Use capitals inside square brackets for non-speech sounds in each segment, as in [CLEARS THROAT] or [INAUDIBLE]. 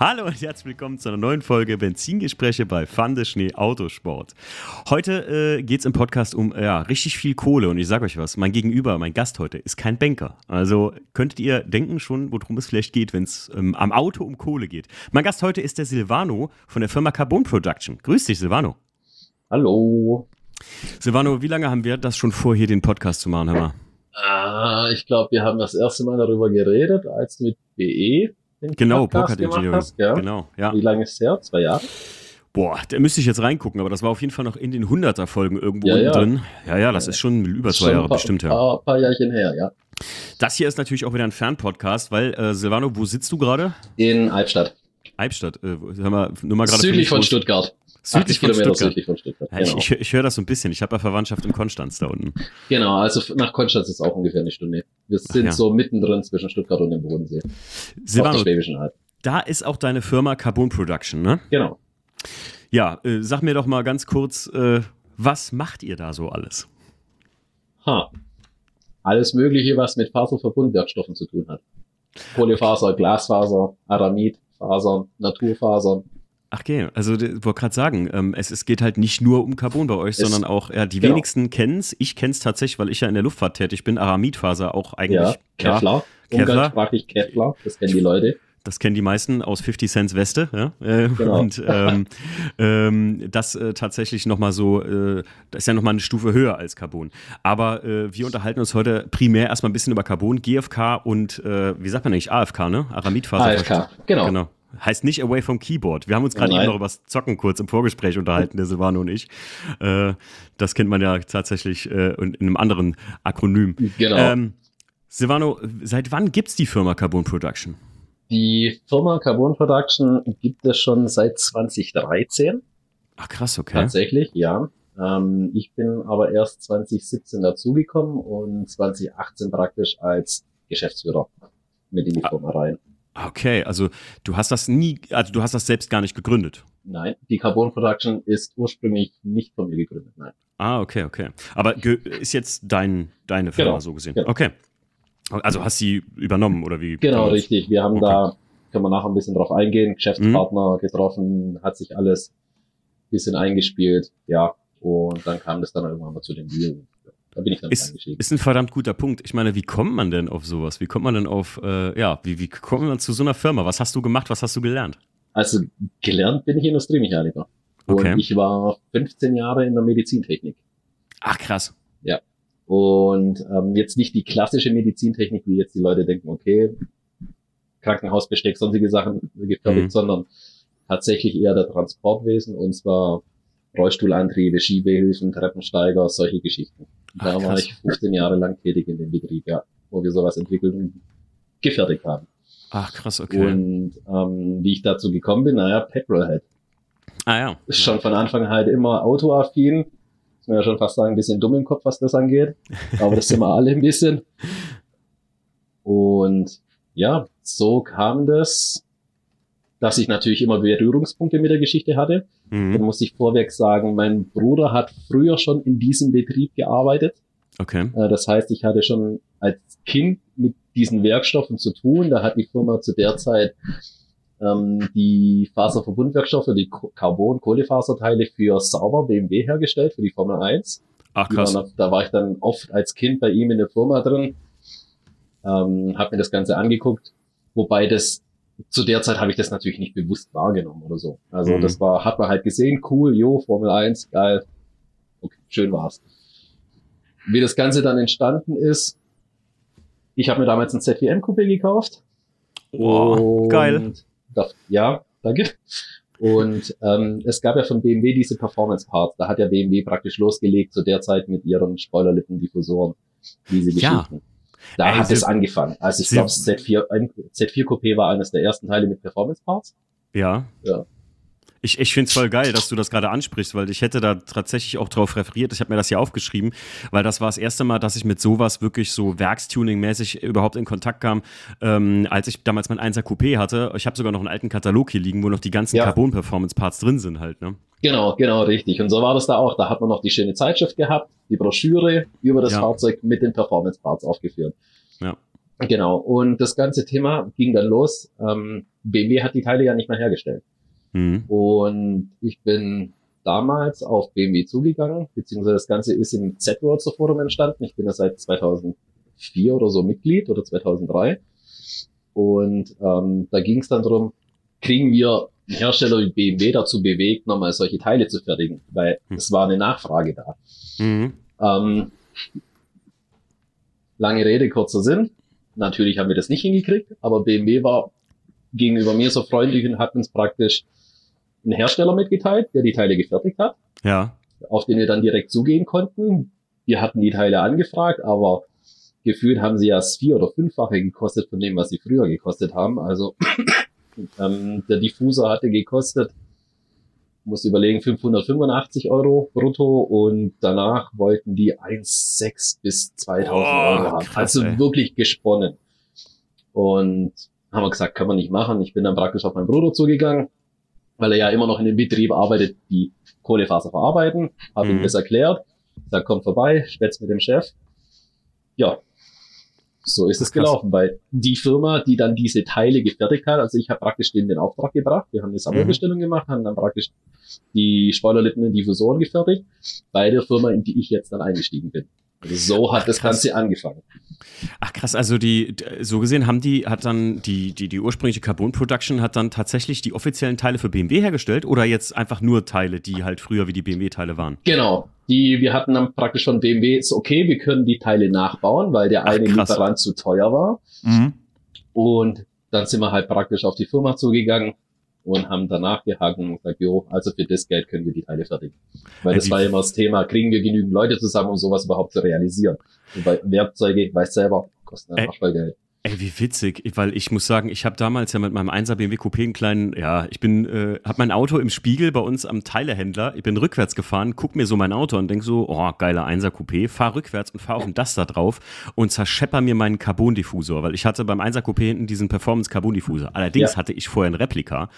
Hallo und herzlich willkommen zu einer neuen Folge Benzingespräche bei Fande Schnee Autosport. Heute äh, geht es im Podcast um ja, richtig viel Kohle und ich sage euch was, mein Gegenüber, mein Gast heute ist kein Banker. Also könntet ihr denken schon, worum es vielleicht geht, wenn es ähm, am Auto um Kohle geht. Mein Gast heute ist der Silvano von der Firma Carbon Production. Grüß dich, Silvano. Hallo. Silvano, wie lange haben wir das schon vor, hier den Podcast zu machen, mal? Ah, ich glaube, wir haben das erste Mal darüber geredet, als mit BE den Genau, Podcast gemacht Engineering. hast, ja? Genau, ja. Wie lange ist her? Zwei Jahre? Boah, da müsste ich jetzt reingucken, aber das war auf jeden Fall noch in den 100er-Folgen irgendwo Ja, unten ja. drin. Ja, ja, das ist schon über zwei Schon Jahre ein paar, bestimmt, ja. Paar, paar Jahrchen her, ja. Das hier ist natürlich auch wieder ein Fernpodcast, weil, äh, Silvano, wo sitzt du gerade? In Albstadt. Albstadt. Äh, hör mal, nur mal gerade Südlich von Stuttgart. Südlich 80 von Stuttgart. südlich von Stuttgart. Ja, ich genau. ich, ich höre das so ein bisschen. Ich habe ja Verwandtschaft in Konstanz da unten. genau, also nach Konstanz ist auch ungefähr eine Stunde. Wir sind ja. so mittendrin zwischen Stuttgart und dem Bodensee. Auf der Silvano, Schwäbischen Alb. da ist auch deine Firma Carbon Production, ne? Genau. Ja, äh, sag mir doch mal ganz kurz, äh, was macht ihr da so alles? Ha. Alles Mögliche, was mit Faserverbundwerkstoffen zu tun hat. Polyfaser, Glasfaser, Aramid, Fasern, Naturfasern. Ach okay, also ich wollte gerade sagen, ähm, es, es geht halt nicht nur um Carbon bei euch, Es- sondern auch, ja, die genau. wenigsten kennen's. Ich kenn's tatsächlich, weil ich ja in der Luftfahrt tätig bin. Aramidfaser auch eigentlich. Ja, Kevlar. Kevlar. Umgangssprachlich Kevlar. Das kennen die Leute. Das kennen die meisten aus 50 Cents Weste. Ja? Äh, Genau. Und ähm, [LAUGHS] ähm, das äh, tatsächlich nochmal so, äh, das ist ja nochmal eine Stufe höher als Carbon. Aber äh, wir unterhalten uns heute primär erstmal ein bisschen über Carbon, GFK und, äh, wie sagt man eigentlich, AFK, ne? Aramidfaser. AFK. Genau. Genau. Heißt nicht away from keyboard. Wir haben uns gerade eben noch über das Zocken kurz im Vorgespräch unterhalten, der Silvano und ich. Äh, das kennt man ja tatsächlich äh, in in einem anderen Akronym. Genau. Ähm, Silvano, seit wann gibt's die Firma Carbon Production? Die Firma Carbon Production gibt es schon seit 2013. Ach krass, okay. Tatsächlich, ja. Ähm, ich bin aber erst 2017 dazugekommen und 2018 praktisch als Geschäftsführer mit in die Ah. Firma rein. Okay, also du hast das nie, also du hast das selbst gar nicht gegründet. Nein, die Carbon Production ist ursprünglich nicht von mir gegründet. Nein. Ah, okay, okay. Aber ist jetzt dein, deine Firma Genau, so gesehen. genau. Okay. Also hast sie übernommen oder wie? Genau, richtig. Wir haben Okay. da, können wir nachher ein bisschen drauf eingehen, Geschäftspartner getroffen, hat sich alles ein bisschen eingespielt, ja. Und dann kam das dann irgendwann mal zu dem Deal. Da bin ich dann Ist, eingestiegen. ist ein verdammt guter Punkt. Ich meine, wie kommt man denn auf sowas? Wie kommt man denn auf, äh, ja, wie, wie kommt man zu so einer Firma? Was hast du gemacht? Was hast du gelernt? Also gelernt bin ich Industriemechaniker. Okay. Und ich war 15 Jahre in der Medizintechnik. Ach, krass. Und ähm, jetzt nicht die klassische Medizintechnik, wie jetzt die Leute denken, okay, Krankenhausbesteck, sonstige Sachen gefertigt, Mhm. sondern tatsächlich eher der Transportwesen und zwar Rollstuhlantriebe, Schiebehilfen, Treppensteiger, solche Geschichten. Ach, Da war ich 15 Jahre lang tätig in dem Betrieb, ja, wo wir sowas entwickelt und gefertigt haben. Ach, krass, okay. Und ähm, wie ich dazu gekommen bin, naja, Petrolhead. ah, ja. Ist schon von Anfang halt immer autoaffin. Ist mir ja schon fast sagen, ein bisschen dumm im Kopf, was das angeht. Aber das sind wir alle ein bisschen. [LAUGHS] Und ja, so kam das, dass ich natürlich immer Berührungspunkte mit der Geschichte hatte. Dann Mhm. muss ich vorweg sagen, mein Bruder hat früher schon in diesem Betrieb gearbeitet. Okay. Äh, Das heißt, ich hatte schon als Kind mit diesen Werkstoffen zu tun. Da hat die Firma zu der Zeit ähm, die Faserverbundwerkstoffe, die Ko- Carbon-Kohlefaserteile für Sauber BMW hergestellt, für die Formel 1. Ach, krass. waren, da war ich dann oft als Kind bei ihm in der Firma drin, ähm, habe mir das Ganze angeguckt, wobei das zu der Zeit habe ich das natürlich nicht bewusst wahrgenommen oder so. Also Mhm. das war, hat man halt gesehen, cool, jo, Formel 1, geil, okay, schön war's. Wie das Ganze dann entstanden ist, ich habe mir damals ein Z4M Coupé gekauft. Oh, geil. Da, ja, danke. Und ähm, es gab ja von BMW diese Performance Parts. Da hat ja BMW praktisch losgelegt zu der Zeit mit ihren Spoilerlippen-Diffusoren. Diese Ja. Da Ey, hat Sie- es angefangen. Also ich glaube, Z4, ein- Z4 Coupé war eines der ersten Teile mit Performance Parts. Ja. Ja. Ich, ich finde es voll geil, dass du das gerade ansprichst, weil ich hätte da tatsächlich auch drauf referiert. Ich habe mir das hier aufgeschrieben, weil das war das erste Mal, dass ich mit sowas wirklich so Werkstuning-mäßig überhaupt in Kontakt kam, ähm, als ich damals mein 1er Coupé hatte. Ich habe sogar noch einen alten Katalog hier liegen, wo noch die ganzen Ja. Carbon-Performance-Parts drin sind halt. Ne? Genau, genau, richtig. Und so war das da auch. Da hat man noch die schöne Zeitschrift gehabt, die Broschüre über das Ja. Fahrzeug mit den Performance Parts aufgeführt. Ja. Genau. Und das ganze Thema ging dann los. Ähm, BMW hat die Teile ja nicht mehr hergestellt. Mhm. Und ich bin damals auf BMW zugegangen, beziehungsweise das Ganze ist im Z-Worlds Forum entstanden. Ich bin da seit 2004 oder so Mitglied oder 2003. Und ähm, da ging es dann darum, kriegen wir Hersteller wie BMW dazu bewegt, nochmal solche Teile zu fertigen, weil mhm. es war eine Nachfrage da. Mhm. Ähm, lange Rede, kurzer Sinn. Natürlich haben wir das nicht hingekriegt, aber BMW war gegenüber mir so freundlich und hat uns praktisch einen Hersteller mitgeteilt, der die Teile gefertigt hat. Ja. Auf den wir dann direkt zugehen konnten. Wir hatten die Teile angefragt, aber gefühlt haben sie ja das vier- oder fünffache gekostet von dem, was sie früher gekostet haben. Also [CLEARS THROAT] ähm, der Diffuser hatte gekostet, muss überlegen, 585 Euro brutto und danach wollten die 1,6 bis 2000 oh, Euro haben. Krass, also ey. wirklich gesponnen. Und haben wir gesagt, können wir nicht machen. Ich bin dann praktisch auf meinen Bruder zugegangen, weil er ja immer noch in dem Betrieb arbeitet, die Kohlefaser verarbeiten. Habe mhm. ihm das erklärt. Sag, komm vorbei, spätz mit dem Chef. Ja, so ist es gelaufen, weil die Firma, die dann diese Teile gefertigt hat, also ich habe praktisch denen den Auftrag gebracht, wir haben eine Sammelbestellung mhm. gemacht, haben dann praktisch die Spoilerlippen und Diffusoren gefertigt, bei der Firma, in die ich jetzt dann eingestiegen bin. Also so hat Ach, das Ganze angefangen. Ach krass, also die, so gesehen haben die, hat dann die, die, die ursprüngliche Carbon Production hat dann tatsächlich die offiziellen Teile für BMW hergestellt oder jetzt einfach nur Teile, die halt früher wie die BMW-Teile waren? Genau. Die, wir hatten dann praktisch von BMW, ist okay, wir können die Teile nachbauen, weil der eine Ach, Lieferant zu teuer war. Mhm. Und dann sind wir halt praktisch auf die Firma zugegangen, und haben danach gehakt und gesagt, jo, also für das Geld können wir die Teile fertigen. Weil das war immer das Thema, kriegen wir genügend Leute zusammen, um sowas überhaupt zu realisieren. Und bei Werkzeuge, weiß selber, kosten einfach Geld. Ey, wie witzig, weil ich muss sagen, ich habe damals ja mit meinem 1er BMW Coupé einen kleinen, ja, ich bin, äh, habe mein Auto im Spiegel bei uns am Teilehändler, ich bin rückwärts gefahren, guck mir so mein Auto und denk so, oh, geiler 1er Coupé, fahr rückwärts und fahr auf den Duster drauf und zerschepper mir meinen Carbon-Diffusor, weil ich hatte beim 1er Coupé hinten diesen Performance Carbon-Diffusor. Allerdings ja. hatte ich vorher ein Replika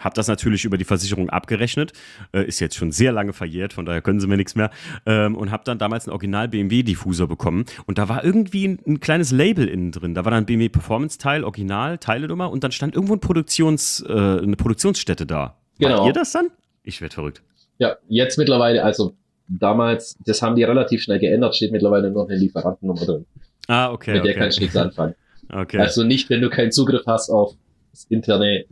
habe das natürlich über die Versicherung abgerechnet, äh, ist jetzt schon sehr lange verjährt, von daher können sie mir nichts mehr. Ähm, und habe dann damals einen Original BMW Diffusor bekommen und da war irgendwie ein, ein, kleines Label innen drin. Da war dann BMW Performance Teil, Original, Teilenummer und dann stand irgendwo ein Produktions, äh, eine Produktionsstätte da. Genau. War ihr das dann? Ich werde verrückt. Ja, jetzt mittlerweile, also damals, das haben die relativ schnell geändert, steht mittlerweile noch eine Lieferantennummer drin. Ah, okay. Mit der okay. kannst du nichts anfangen. [LAUGHS] Okay. Also nicht, wenn du keinen Zugriff hast auf das interne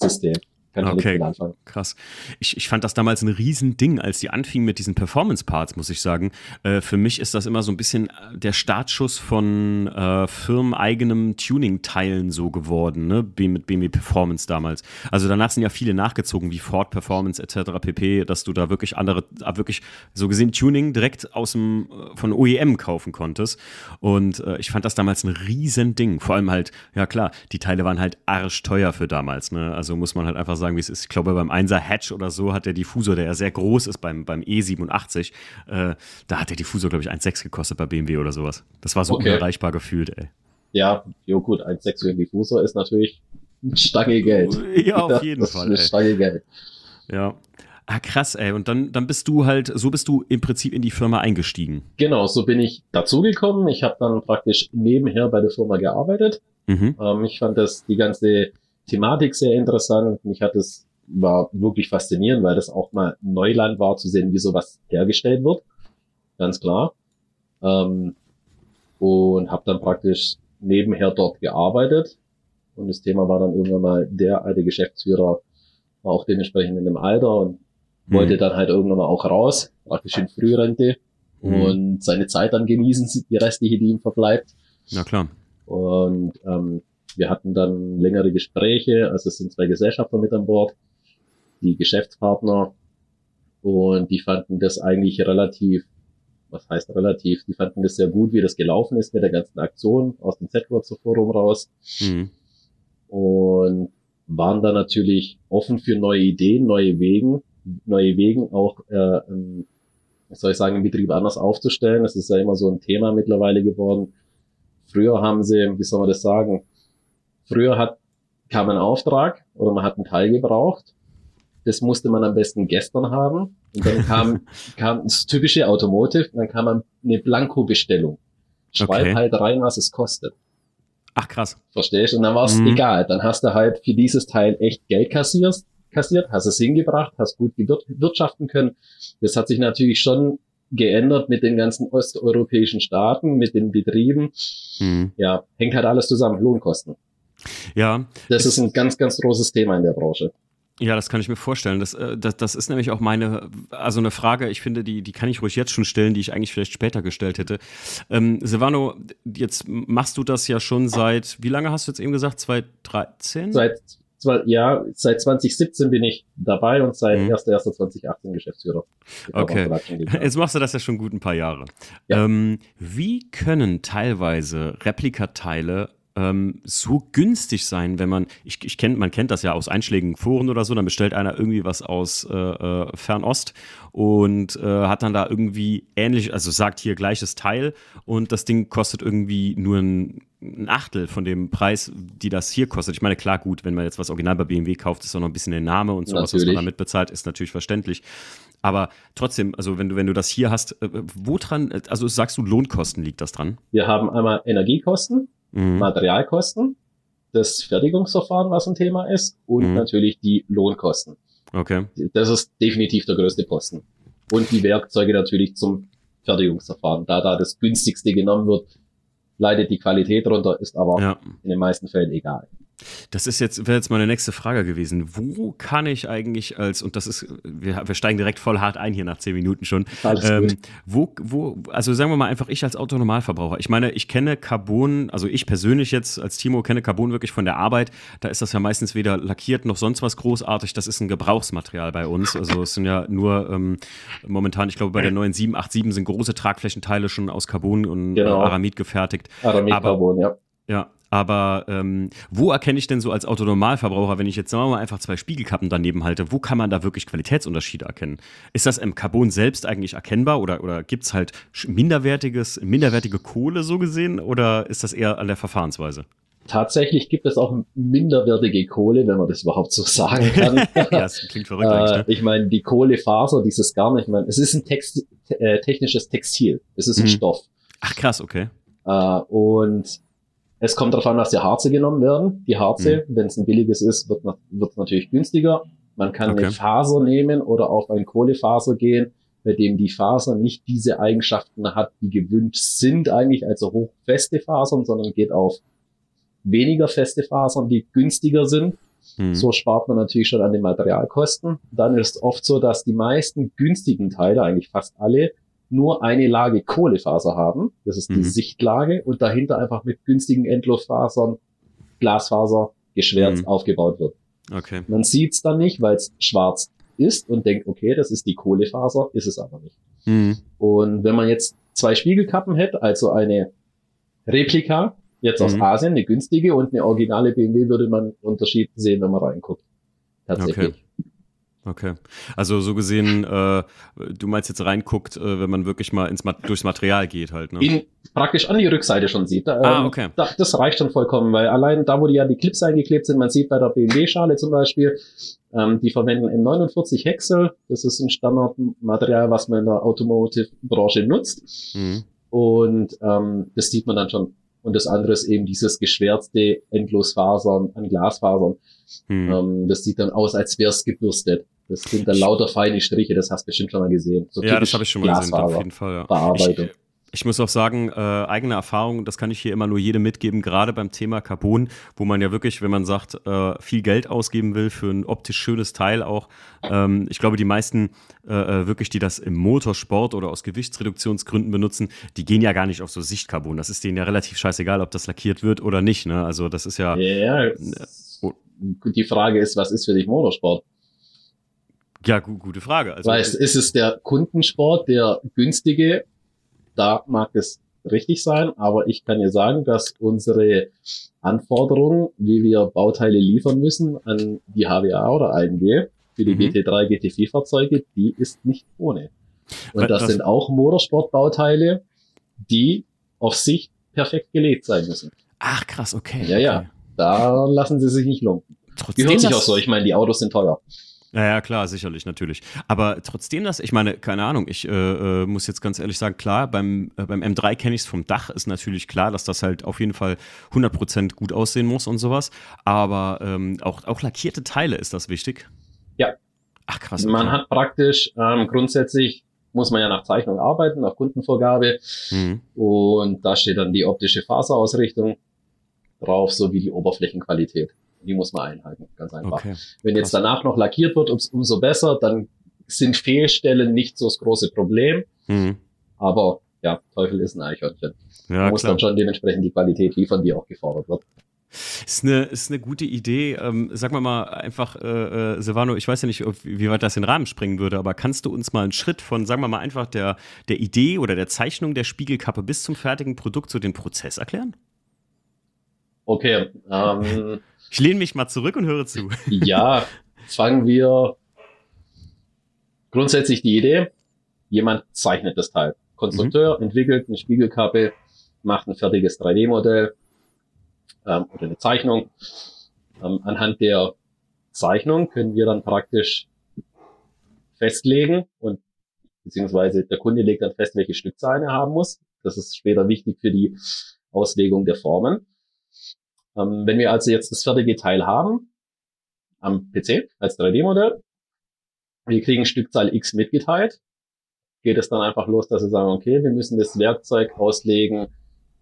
System. Kann okay, krass. Ich, ich fand das damals ein Riesending, als die anfingen mit diesen Performance-Parts, muss ich sagen. Äh, für mich ist das immer so ein bisschen äh, der Startschuss von äh, firmeneigenem Tuning-Teilen so geworden, ne? mit BMW Performance damals. Also danach sind ja viele nachgezogen, wie Ford Performance etc. pp., dass du da wirklich andere, äh, wirklich so gesehen Tuning direkt aus dem, äh, von OEM kaufen konntest. Und äh, ich fand das damals ein Riesending. Vor allem halt, ja klar, die Teile waren halt arschteuer für damals. Ne? Also muss man halt einfach sagen, wie es ist. Ich glaube, beim 1er Hatch oder so hat der Diffusor, der ja sehr groß ist beim, beim E87, äh, da hat der Diffusor, glaube ich, 1,6 gekostet bei BMW oder sowas. Das war so okay. unerreichbar gefühlt, ey. Ja, jo gut, 1,6 für den Diffusor ist natürlich ein Stange Geld. Ja, auf [LAUGHS] jeden das Fall. Ist eine Stange Geld. Ja. Ah, krass, ey. Und dann, dann bist du halt, so bist du im Prinzip in die Firma eingestiegen. Genau, so bin ich dazugekommen. Ich habe dann praktisch nebenher bei der Firma gearbeitet. Mhm. Ähm, ich fand das die ganze Thematik sehr interessant. Mich hat es war wirklich faszinierend, weil das auch mal Neuland war zu sehen, wie sowas hergestellt wird. Ganz klar. Ähm, und habe dann praktisch nebenher dort gearbeitet. Und das Thema war dann irgendwann mal, der alte Geschäftsführer war auch dementsprechend in dem Alter und mhm. wollte dann halt irgendwann mal auch raus, praktisch in Frührente mhm. und seine Zeit dann genießen, die restliche, die ihm verbleibt. Na klar. Und ähm, wir hatten dann längere Gespräche, also es sind zwei Gesellschafter mit an Bord, die Geschäftspartner, und die fanden das eigentlich relativ, was heißt relativ, die fanden das sehr gut, wie das gelaufen ist mit der ganzen Aktion aus dem Z-Wurzer Forum raus. Mhm. Und waren da natürlich offen für neue Ideen, neue Wegen, neue Wegen auch, äh, was soll ich sagen, im Betrieb anders aufzustellen. Das ist ja immer so ein Thema mittlerweile geworden. Früher haben sie, wie soll man das sagen, Früher hat, kam ein Auftrag oder man hat einen Teil gebraucht. Das musste man am besten gestern haben. Und dann kam, [LAUGHS] kam das typische Automotive dann kam eine Blanko-Bestellung. Schreib okay. halt rein, was es kostet. Ach krass. Verstehst? Und dann war es Mhm. egal. Dann hast du halt für dieses Teil echt Geld kassiert, kassiert, hast es hingebracht, hast gut gewirtschaften können. Das hat sich natürlich schon geändert mit den ganzen osteuropäischen Staaten, mit den Betrieben. Mhm. Ja, hängt halt alles zusammen. Lohnkosten. Ja, Das ist ein ganz, ganz großes Thema in der Branche. Ja, das kann ich mir vorstellen. Das, äh, das, das ist nämlich auch meine, also eine Frage, ich finde, die, die kann ich ruhig jetzt schon stellen, die ich eigentlich vielleicht später gestellt hätte. Ähm, Silvano, jetzt machst du das ja schon seit, wie lange hast du jetzt eben gesagt? 2013? Seit, ja, seit 2017 bin ich dabei und seit Mhm. 1.1.2018 Geschäftsführer. Okay. Jetzt machst du das ja schon gut ein paar Jahre. Ja. Ähm, wie können teilweise Replikateile ähm, so günstig sein, wenn man, ich, ich kenn, man kennt das ja aus einschlägigen Foren oder so, dann bestellt einer irgendwie was aus äh, äh, Fernost und äh, hat dann da irgendwie ähnlich, also sagt hier gleiches Teil und das Ding kostet irgendwie nur ein, ein Achtel von dem Preis, die das hier kostet. Ich meine, klar, gut, wenn man jetzt was original bei BMW kauft, ist auch noch ein bisschen der Name und sowas, was man Natürlich. damit bezahlt, ist natürlich verständlich. Aber trotzdem, also wenn du, wenn du das hier hast, äh, wo dran, also sagst du, Lohnkosten liegt das dran? Wir haben einmal Energiekosten, Mhm. Materialkosten, das Fertigungsverfahren, was ein Thema ist, und Mhm. natürlich die Lohnkosten. Okay. Das ist definitiv der größte Posten. Und die Werkzeuge natürlich zum Fertigungsverfahren. Da da das günstigste genommen wird, leidet die Qualität runter, ist aber Ja. in den meisten Fällen egal. Das ist jetzt, wäre jetzt meine nächste Frage gewesen. Wo kann ich eigentlich als, und das ist, wir, wir steigen direkt voll hart ein hier nach zehn Minuten schon. Ähm, wo, wo, also sagen wir mal einfach, ich als Autonormalverbraucher. Ich meine, ich kenne Carbon, also ich persönlich jetzt als Timo kenne Carbon wirklich von der Arbeit. Da ist das ja meistens weder lackiert noch sonst was großartig. Das ist ein Gebrauchsmaterial bei uns. Also es sind ja nur ähm, momentan, ich glaube, bei der neuen 787 sind große Tragflächenteile schon aus Carbon und Genau. äh, Aramid gefertigt. Aramid aber- Carbon, ja. Ja, aber ähm, wo erkenne ich denn so als Autonormalverbraucher, wenn ich jetzt sagen wir mal einfach zwei Spiegelkappen daneben halte, wo kann man da wirklich Qualitätsunterschiede erkennen? Ist das im Carbon selbst eigentlich erkennbar oder, oder gibt es halt minderwertiges, minderwertige Kohle so gesehen oder ist das eher an der Verfahrensweise? Tatsächlich gibt es auch minderwertige Kohle, wenn man das überhaupt so sagen kann. [LAUGHS] ja, das klingt verrückt Äh, eigentlich, ne? ich meine, die Kohlefaser, dieses Garn, ich meine, es ist ein Text, äh, technisches Textil. Es ist ein Mhm. Stoff. Ach krass, okay. Äh, und es kommt darauf an, was die Harze genommen werden. Die Harze, wenn es ein billiges ist, wird es natürlich günstiger. Man kann Okay. eine Faser nehmen oder auf ein Kohlefaser gehen, bei dem die Faser nicht diese Eigenschaften hat, die gewünscht sind eigentlich, also hochfeste Fasern, sondern geht auf weniger feste Fasern, die günstiger sind. Hm. So spart man natürlich schon an den Materialkosten. Dann ist oft so, dass die meisten günstigen Teile, eigentlich fast alle, nur eine Lage Kohlefaser haben. Das ist die Mhm. Sichtlage und dahinter einfach mit günstigen Endluftfasern, Glasfaser geschwärzt Mhm. aufgebaut wird. Okay. Man sieht es dann nicht, weil es schwarz ist und denkt, okay, das ist die Kohlefaser, ist es aber nicht. Hm. Und wenn man jetzt zwei Spiegelkappen hätte, also eine Replika, jetzt aus Mhm. Asien, eine günstige und eine originale BMW, würde man einen Unterschied sehen, wenn man reinguckt. Tatsächlich. Okay. Also so gesehen, äh, du meinst jetzt reinguckt, äh, wenn man wirklich mal ins Ma durchs Material geht halt, ne? Ihn praktisch an die Rückseite schon sieht. Da, Ah, ähm, okay. Da, das reicht schon vollkommen, weil allein da, wo die ja die Clips eingeklebt sind, man sieht bei der BMW-Schale zum Beispiel, ähm, die verwenden M49 Hexel. Das ist ein Standardmaterial, was man in der Automotive-Branche nutzt. Mhm. Und ähm, das sieht man dann schon. Und das andere ist eben dieses geschwärzte Endlosfasern an Glasfasern. Hm. Ähm, das sieht dann aus, als wäre es gebürstet. Das sind dann lauter feine Striche, das hast du bestimmt schon mal gesehen. So ja, das habe ich schon mal gesehen, auf Glasfaser. jeden Fall. Ja. Bearbeitung. Ich, ich muss auch sagen, äh, eigene Erfahrung, das kann ich hier immer nur jedem mitgeben, gerade beim Thema Carbon, wo man ja wirklich, wenn man sagt, äh, viel Geld ausgeben will für ein optisch schönes Teil auch. Ähm, ich glaube, die meisten äh, äh, wirklich, die das im Motorsport oder aus Gewichtsreduktionsgründen benutzen, die gehen ja gar nicht auf so Sichtcarbon. Das ist denen ja relativ scheißegal, ob das lackiert wird oder nicht. Ne? Also das ist ja, Ja, Oh. die Frage ist, was ist für dich Motorsport? ja, gu gute Frage. Also, weißt, ist es der Kundensport, der günstige? Da mag es richtig sein, aber ich kann dir sagen, dass unsere Anforderungen, wie wir Bauteile liefern müssen an die HWA oder AMG für die Mhm. GT3, GT4-Fahrzeuge, die ist nicht ohne. Und das das- sind auch Motorsportbauteile, die auf sich perfekt gelegt sein müssen. ach krass, okay. Ja, ja. okay. Da lassen sie sich nicht lumpen. Trotzdem Gehört sich auch so. Ich meine, die Autos sind teuer. Ja, ja, klar, sicherlich, natürlich. Aber trotzdem das, ich meine, keine Ahnung, ich äh, äh muss jetzt ganz ehrlich sagen, klar, beim, äh, beim M3 kenne ich es vom Dach, ist natürlich klar, dass das halt auf jeden Fall 100% gut aussehen muss und sowas. Aber ähm, auch, auch lackierte Teile ist das wichtig? Ja. Ach krass. Okay. Man hat praktisch ähm, grundsätzlich muss man ja nach Zeichnung arbeiten, nach Kundenvorgabe. Mhm. Und da steht dann die optische Faserausrichtung drauf, sowie die Oberflächenqualität. Die muss man einhalten, ganz einfach. Okay. Wenn jetzt danach noch lackiert wird, umso besser, dann sind Fehlstellen nicht so das große Problem. Mhm. Aber ja, Teufel ist ein Eichhörnchen. Ja, man muss klar. dann schon dementsprechend die Qualität liefern, die auch gefordert wird. Ist eine, ist eine gute Idee. Ähm, sag mal mal einfach, äh, äh, Silvano, ich weiß ja nicht, wie weit das in den Rahmen springen würde, aber kannst du uns mal einen Schritt von, sagen wir mal, einfach der, der Idee oder der Zeichnung der Spiegelkappe bis zum fertigen Produkt, so den Prozess erklären? Okay. Ähm, ich lehne mich mal zurück und höre zu. Ja, fangen wir grundsätzlich die Idee. Jemand zeichnet das Teil. Konstrukteur mhm. entwickelt eine Spiegelkappe, macht ein fertiges 3D-Modell ähm, oder eine Zeichnung. Ähm, anhand der Zeichnung können wir dann praktisch festlegen und beziehungsweise der Kunde legt dann fest, welche Stückzahl er haben muss. Das ist später wichtig für die Auslegung der Formen. Ähm, wenn wir also jetzt das fertige Teil haben, am PC als 3D-Modell, wir kriegen Stückzahl X mitgeteilt, geht es dann einfach los, dass wir sagen, okay, wir müssen das Werkzeug auslegen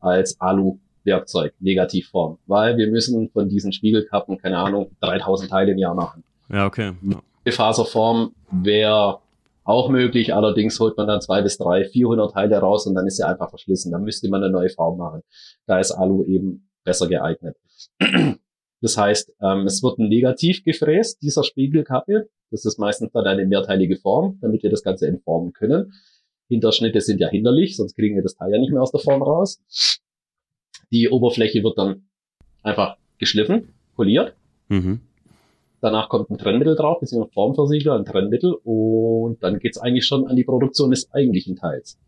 als Alu-Werkzeug, Negativform, weil wir müssen von diesen Spiegelkappen, keine Ahnung, 3000 Teile im Jahr machen. Ja, okay. Ja. Faserform wäre auch möglich, allerdings holt man dann zwei bis drei, 400 Teile raus und dann ist sie einfach verschlissen. Dann müsste man eine neue Form machen. Da ist Alu eben besser geeignet. Das heißt, ähm, es wird ein Negativ gefräst, dieser Spiegelkappe. Das ist meistens dann eine mehrteilige Form, damit wir das Ganze entformen können. Hinterschnitte sind ja hinderlich, sonst kriegen wir das Teil ja nicht mehr aus der Form raus. Die Oberfläche wird dann einfach geschliffen, poliert. Mhm. Danach kommt ein Trennmittel drauf, beziehungsweise Formversiegler, ein Trennmittel und dann geht's eigentlich schon an die Produktion des eigentlichen Teils.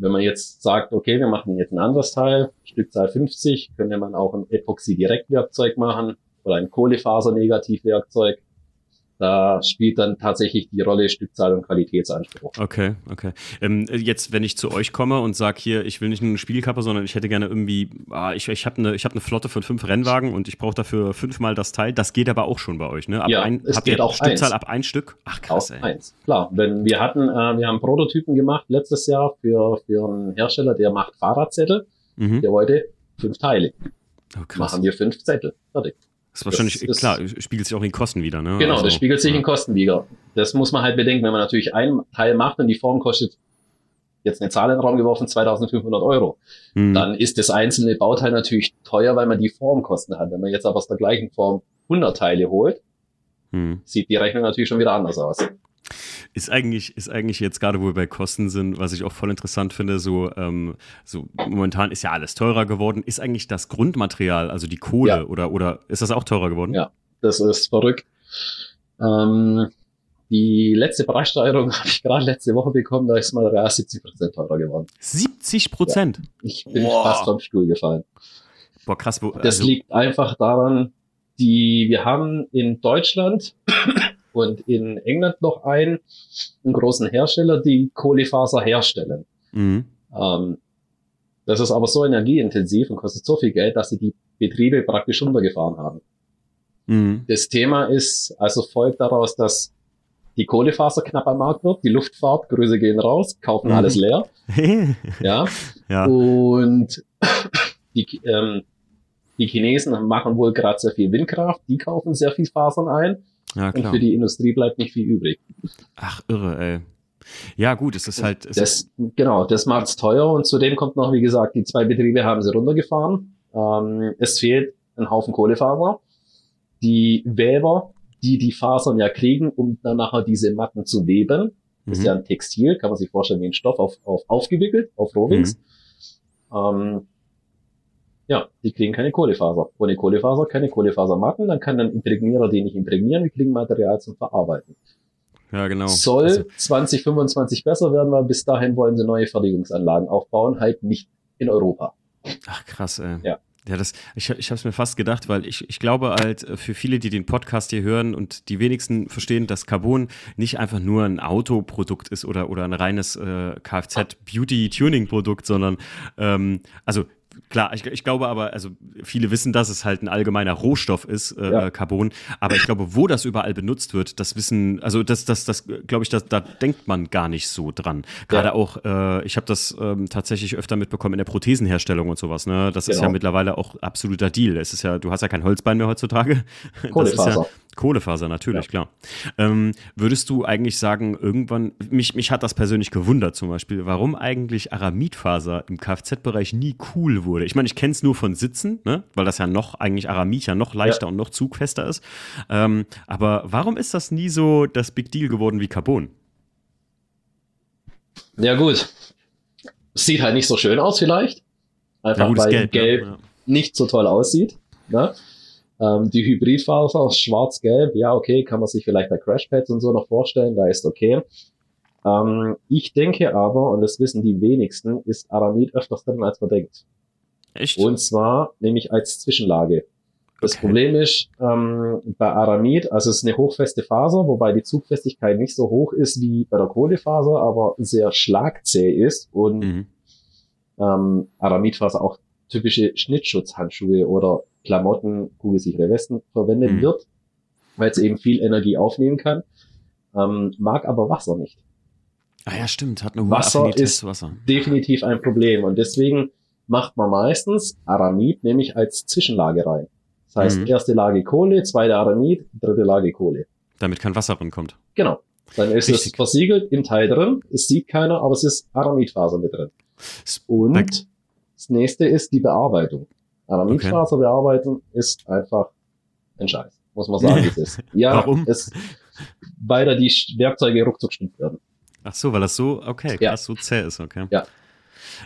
Wenn man jetzt sagt, okay, wir machen jetzt ein anderes Teil, Stückzahl 50, könnte man auch ein Epoxy-Direktwerkzeug machen oder ein Kohlefaser-Negativwerkzeug. Da spielt dann tatsächlich die Rolle Stückzahl und Qualitätsanspruch. Okay, okay. Ähm, jetzt, wenn ich zu euch komme und sage hier, ich will nicht nur eine Spielkappe, sondern ich hätte gerne irgendwie, ah, ich, ich habe eine, hab eine Flotte von fünf Rennwagen und ich brauche dafür fünfmal das Teil. Das geht aber auch schon bei euch, ne? Ab ja, ein, es habt geht auch Stückzahl eins. ab ein Stück? Ach krass, ey. Eins, klar. Wenn wir hatten, äh, wir haben Prototypen gemacht letztes Jahr für, für einen Hersteller, der macht Fahrradzettel. Mhm. Der wollte fünf Teile. Oh, krass. Machen wir fünf Zettel. Fertig. Das ist wahrscheinlich, das, klar, spiegelt sich auch in Kosten wieder, ne? Genau, also, das spiegelt sich ja. in Kosten wieder. Das muss man halt bedenken, wenn man natürlich ein Teil macht und die Form kostet jetzt eine Zahl in den Raum geworfen, 2500 Euro. Mhm. Dann ist das einzelne Bauteil natürlich teuer, weil man die Formkosten hat. Wenn man jetzt aber aus der gleichen Form 100 Teile holt, mhm. sieht die Rechnung natürlich schon wieder anders aus. Ist eigentlich, ist eigentlich jetzt gerade, wo wir bei Kosten sind, was ich auch voll interessant finde, so, ähm, so momentan ist ja alles teurer geworden. Ist eigentlich das Grundmaterial, also die Kohle, ja. oder, oder ist das auch teurer geworden? Ja, das ist verrückt. Ähm, die letzte Preissteigerung [LAUGHS] habe ich gerade letzte Woche bekommen, da ist Material 70 Prozent teurer geworden. 70 Prozent? Ja, ich bin wow. fast vom Stuhl gefallen. Boah, krass. Wo, also das liegt einfach daran, die, wir haben in Deutschland und in England noch einen, einen großen Hersteller, die Kohlefaser herstellen. Mhm. Ähm, das ist aber so energieintensiv und kostet so viel Geld, dass sie die Betriebe praktisch runtergefahren haben. Mhm. Das Thema ist also folgt daraus, dass die Kohlefaser knapp am Markt wird, die Luftfahrt, Grüße gehen raus, kaufen mhm. alles leer. [LAUGHS] ja. ja. Und [COUGHS] die, ähm, die Chinesen machen wohl gerade sehr viel Windkraft, die kaufen sehr viel Fasern ein. Ja, klar. Und für die Industrie bleibt nicht viel übrig. Ach, irre, ey. Ja, gut, es ist halt. Es das, genau, das macht's teuer und zudem kommt noch, wie gesagt, die zwei Betriebe haben sie runtergefahren. Ähm, es fehlt ein Haufen Kohlefaser. Die Weber, die die Fasern ja kriegen, um dann nachher diese Matten zu weben, mhm. ist ja ein Textil, kann man sich vorstellen, wie ein Stoff auf, auf aufgewickelt, auf Rohwings. Mhm. Ähm, ja, die kriegen keine Kohlefaser. Ohne Kohlefaser keine Kohlefasermatten, dann kann ein Imprägnierer die nicht imprägnieren, wir kriegen Material zum Verarbeiten. Ja, genau. Soll also, 2025 besser werden, weil bis dahin wollen sie neue Fertigungsanlagen aufbauen, halt nicht in Europa. Ach krass, ey. Ja. Ja, das, ich, ich habe es mir fast gedacht, weil ich, ich glaube halt, äh, für viele, die den Podcast hier hören und die wenigsten verstehen, dass Carbon nicht einfach nur ein Autoprodukt ist oder, oder ein reines äh, Kfz-Beauty-Tuning-Produkt, sondern ähm, also Klar, ich, ich, glaube aber, also viele wissen, dass es halt ein allgemeiner Rohstoff ist, äh, ja. Carbon. Aber ich glaube, wo das überall benutzt wird, das wissen, also das, das, das glaube ich, das, da denkt man gar nicht so dran. Gerade ja. auch, äh, ich habe das ähm, tatsächlich öfter mitbekommen in der Prothesenherstellung und sowas. Ne? Das genau. ist ja genau. mittlerweile auch absoluter Deal. Es ist ja, du hast ja kein Holzbein mehr heutzutage. [LAUGHS] Kohlefaser. Kohlefaser, natürlich, ja. klar. Ähm, würdest du eigentlich sagen, irgendwann, mich, mich hat das persönlich gewundert zum Beispiel, warum eigentlich Aramidfaser im Kfz-Bereich nie cool wurde. Ich meine, ich kenne es nur von Sitzen, ne? weil das ja noch, eigentlich Aramid ja noch leichter ja. und noch zugfester ist. Ähm, aber warum ist das nie so das Big Deal geworden wie Carbon? Ja, gut. Sieht halt nicht so schön aus, vielleicht. Einfach ja, weil Gelb, Gelb ja. nicht so toll aussieht. Ne? Ähm, die Hybridfaser schwarz-gelb, ja, okay, kann man sich vielleicht bei Crashpads und so noch vorstellen, da ist okay. Ähm, ich denke aber, und das wissen die wenigsten, ist Aramid öfters drin, als man denkt. Echt? Und zwar nämlich als Zwischenlage. Das okay. Problem ist, ähm, bei Aramid, also es ist eine hochfeste Faser, wobei die Zugfestigkeit nicht so hoch ist wie bei der Kohlefaser, aber sehr schlagzäh ist und mhm. ähm, Aramidfaser auch typische Schnittschutzhandschuhe oder Klamotten, kugelsichere Westen verwendet mhm. wird, weil es eben viel Energie aufnehmen kann, ähm, mag aber Wasser nicht. Ah ja, stimmt, hat eine hohe Wasser ist Wasser. definitiv ein Problem und deswegen macht man meistens Aramid nämlich als Zwischenlage rein. Das heißt, mhm. erste Lage Kohle, zweite Aramid, dritte Lage Kohle. Damit kein Wasser rankommt. Genau. Dann ist Richtig. es versiegelt im Teil drin, es sieht keiner, aber es ist Aramidfaser mit drin. Und das nächste ist die Bearbeitung. Aramidfaser okay. bearbeiten ist einfach ein Scheiß, muss man sagen, es ist. [LAUGHS] Ja, Warum? Es, weil da die Werkzeuge ruckzuck stumpf werden. Ach so, weil das so, okay, krass, ja. so zäh ist, okay. Ja.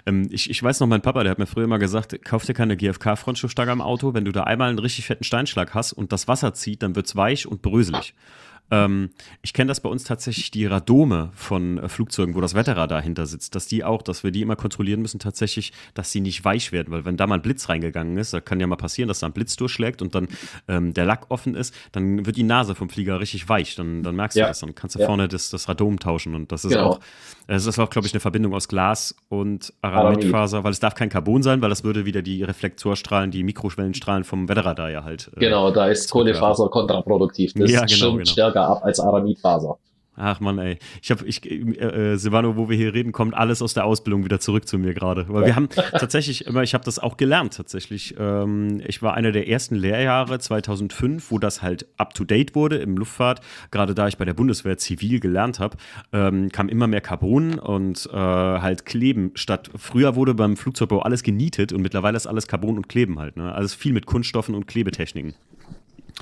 Ähm, ich, ich weiß noch, mein Papa, der hat mir früher immer gesagt, kauf dir keine GFK-Frontschuhstange am Auto, wenn du da einmal einen richtig fetten Steinschlag hast und das Wasser zieht, dann wird's weich und bröselig. Ähm, ich kenne das bei uns tatsächlich, die Radome von äh, Flugzeugen, wo das Wetterradar dahinter sitzt, dass die auch, dass wir die immer kontrollieren müssen, tatsächlich, dass sie nicht weich werden, weil wenn da mal ein Blitz reingegangen ist, da kann ja mal passieren, dass da ein Blitz durchschlägt und dann ähm, der Lack offen ist, dann wird die Nase vom Flieger richtig weich, dann, dann merkst ja. du das, dann kannst du ja. vorne das, das Radom tauschen und das ist genau. auch, es ist auch, glaube ich, eine Verbindung aus Glas und Aramidfaser, weil es darf kein Carbon sein, weil das würde wieder die Reflektorstrahlen, die Mikroschwellenstrahlen vom Wetterradar ja halt. Äh, genau, da ist Kohlefaser kontraproduktiv. Das ja, genau, genau. Stärker ab als Aramidfaser. Ach man, ey. Ich habe, ich, äh, äh, Silvano, wo wir hier reden, kommt alles aus der Ausbildung wieder zurück zu mir gerade. Weil wir haben [LAUGHS] tatsächlich immer, ich habe das auch gelernt tatsächlich. Ähm, ich war einer der ersten Lehrjahre 2005, wo das halt up to date wurde im Luftfahrt. Gerade da ich bei der Bundeswehr zivil gelernt habe, ähm, kam immer mehr Carbon und äh, halt Kleben statt. Früher wurde beim Flugzeugbau alles genietet und mittlerweile ist alles Carbon und Kleben halt. Ne? Also viel mit Kunststoffen und Klebetechniken.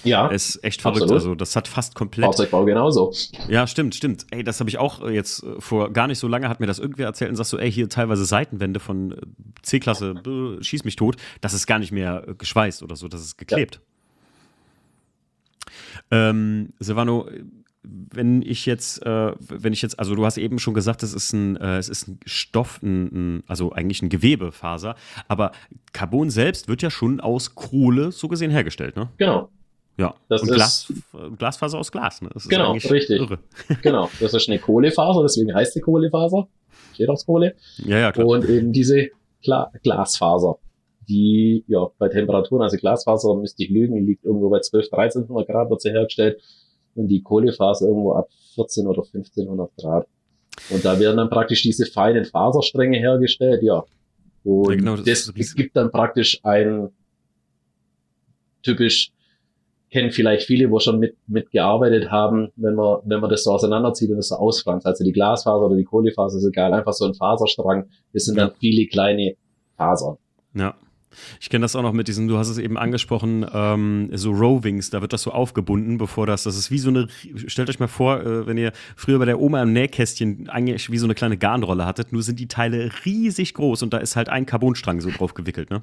Ja. Ist echt verrückt. Absolut. Also, das hat fast komplett. Fahrzeugbau genauso. Ja, stimmt, stimmt. Ey, das habe ich auch jetzt äh, vor gar nicht so lange, hat mir das irgendwer erzählt und sagst so, ey, hier teilweise Seitenwände von äh, C-Klasse, äh, schieß mich tot, das ist gar nicht mehr geschweißt oder so, das ist geklebt. Ja. Ähm, Silvano, wenn ich jetzt, äh, wenn ich jetzt, also du hast eben schon gesagt, es ist ein, äh, es ist ein Stoff, ein, ein, also eigentlich ein Gewebefaser, aber Carbon selbst wird ja schon aus Kohle so gesehen hergestellt, ne? Genau. Ja, das und ist, Glas, Glasfaser aus Glas. Ne? genau, richtig. Irre. [LAUGHS] genau, das ist eine Kohlefaser, deswegen heißt die Kohlefaser. Steht aus Kohle. Ja, ja, klar. Und eben diese Gla Glasfaser, die ja bei Temperaturen, also Glasfaser, müsste ich lügen, die liegt irgendwo bei 12, 1300 Grad, wird sie hergestellt. Und die Kohlefaser irgendwo ab 14 oder 1500 Grad. Und da werden dann praktisch diese feinen Faserstränge hergestellt, ja. Und ja, genau, das, das gibt dann praktisch ein typisch kennen vielleicht viele, wo schon mit, mitgearbeitet haben, wenn man, wenn man das so auseinanderzieht und das so ausfranst. Also die Glasfaser oder die Kohlefaser ist egal, einfach so ein Faserstrang. Das sind ja. dann viele kleine Fasern. Ja. Ich kenne das auch noch mit diesem, du hast es eben angesprochen, ähm, so Rovings, da wird das so aufgebunden, bevor das, das ist wie so eine, stellt euch mal vor, äh, wenn ihr früher bei der Oma im Nähkästchen eigentlich wie so eine kleine Garnrolle hattet, nur sind die Teile riesig groß und da ist halt ein Carbonstrang so drauf gewickelt, ne?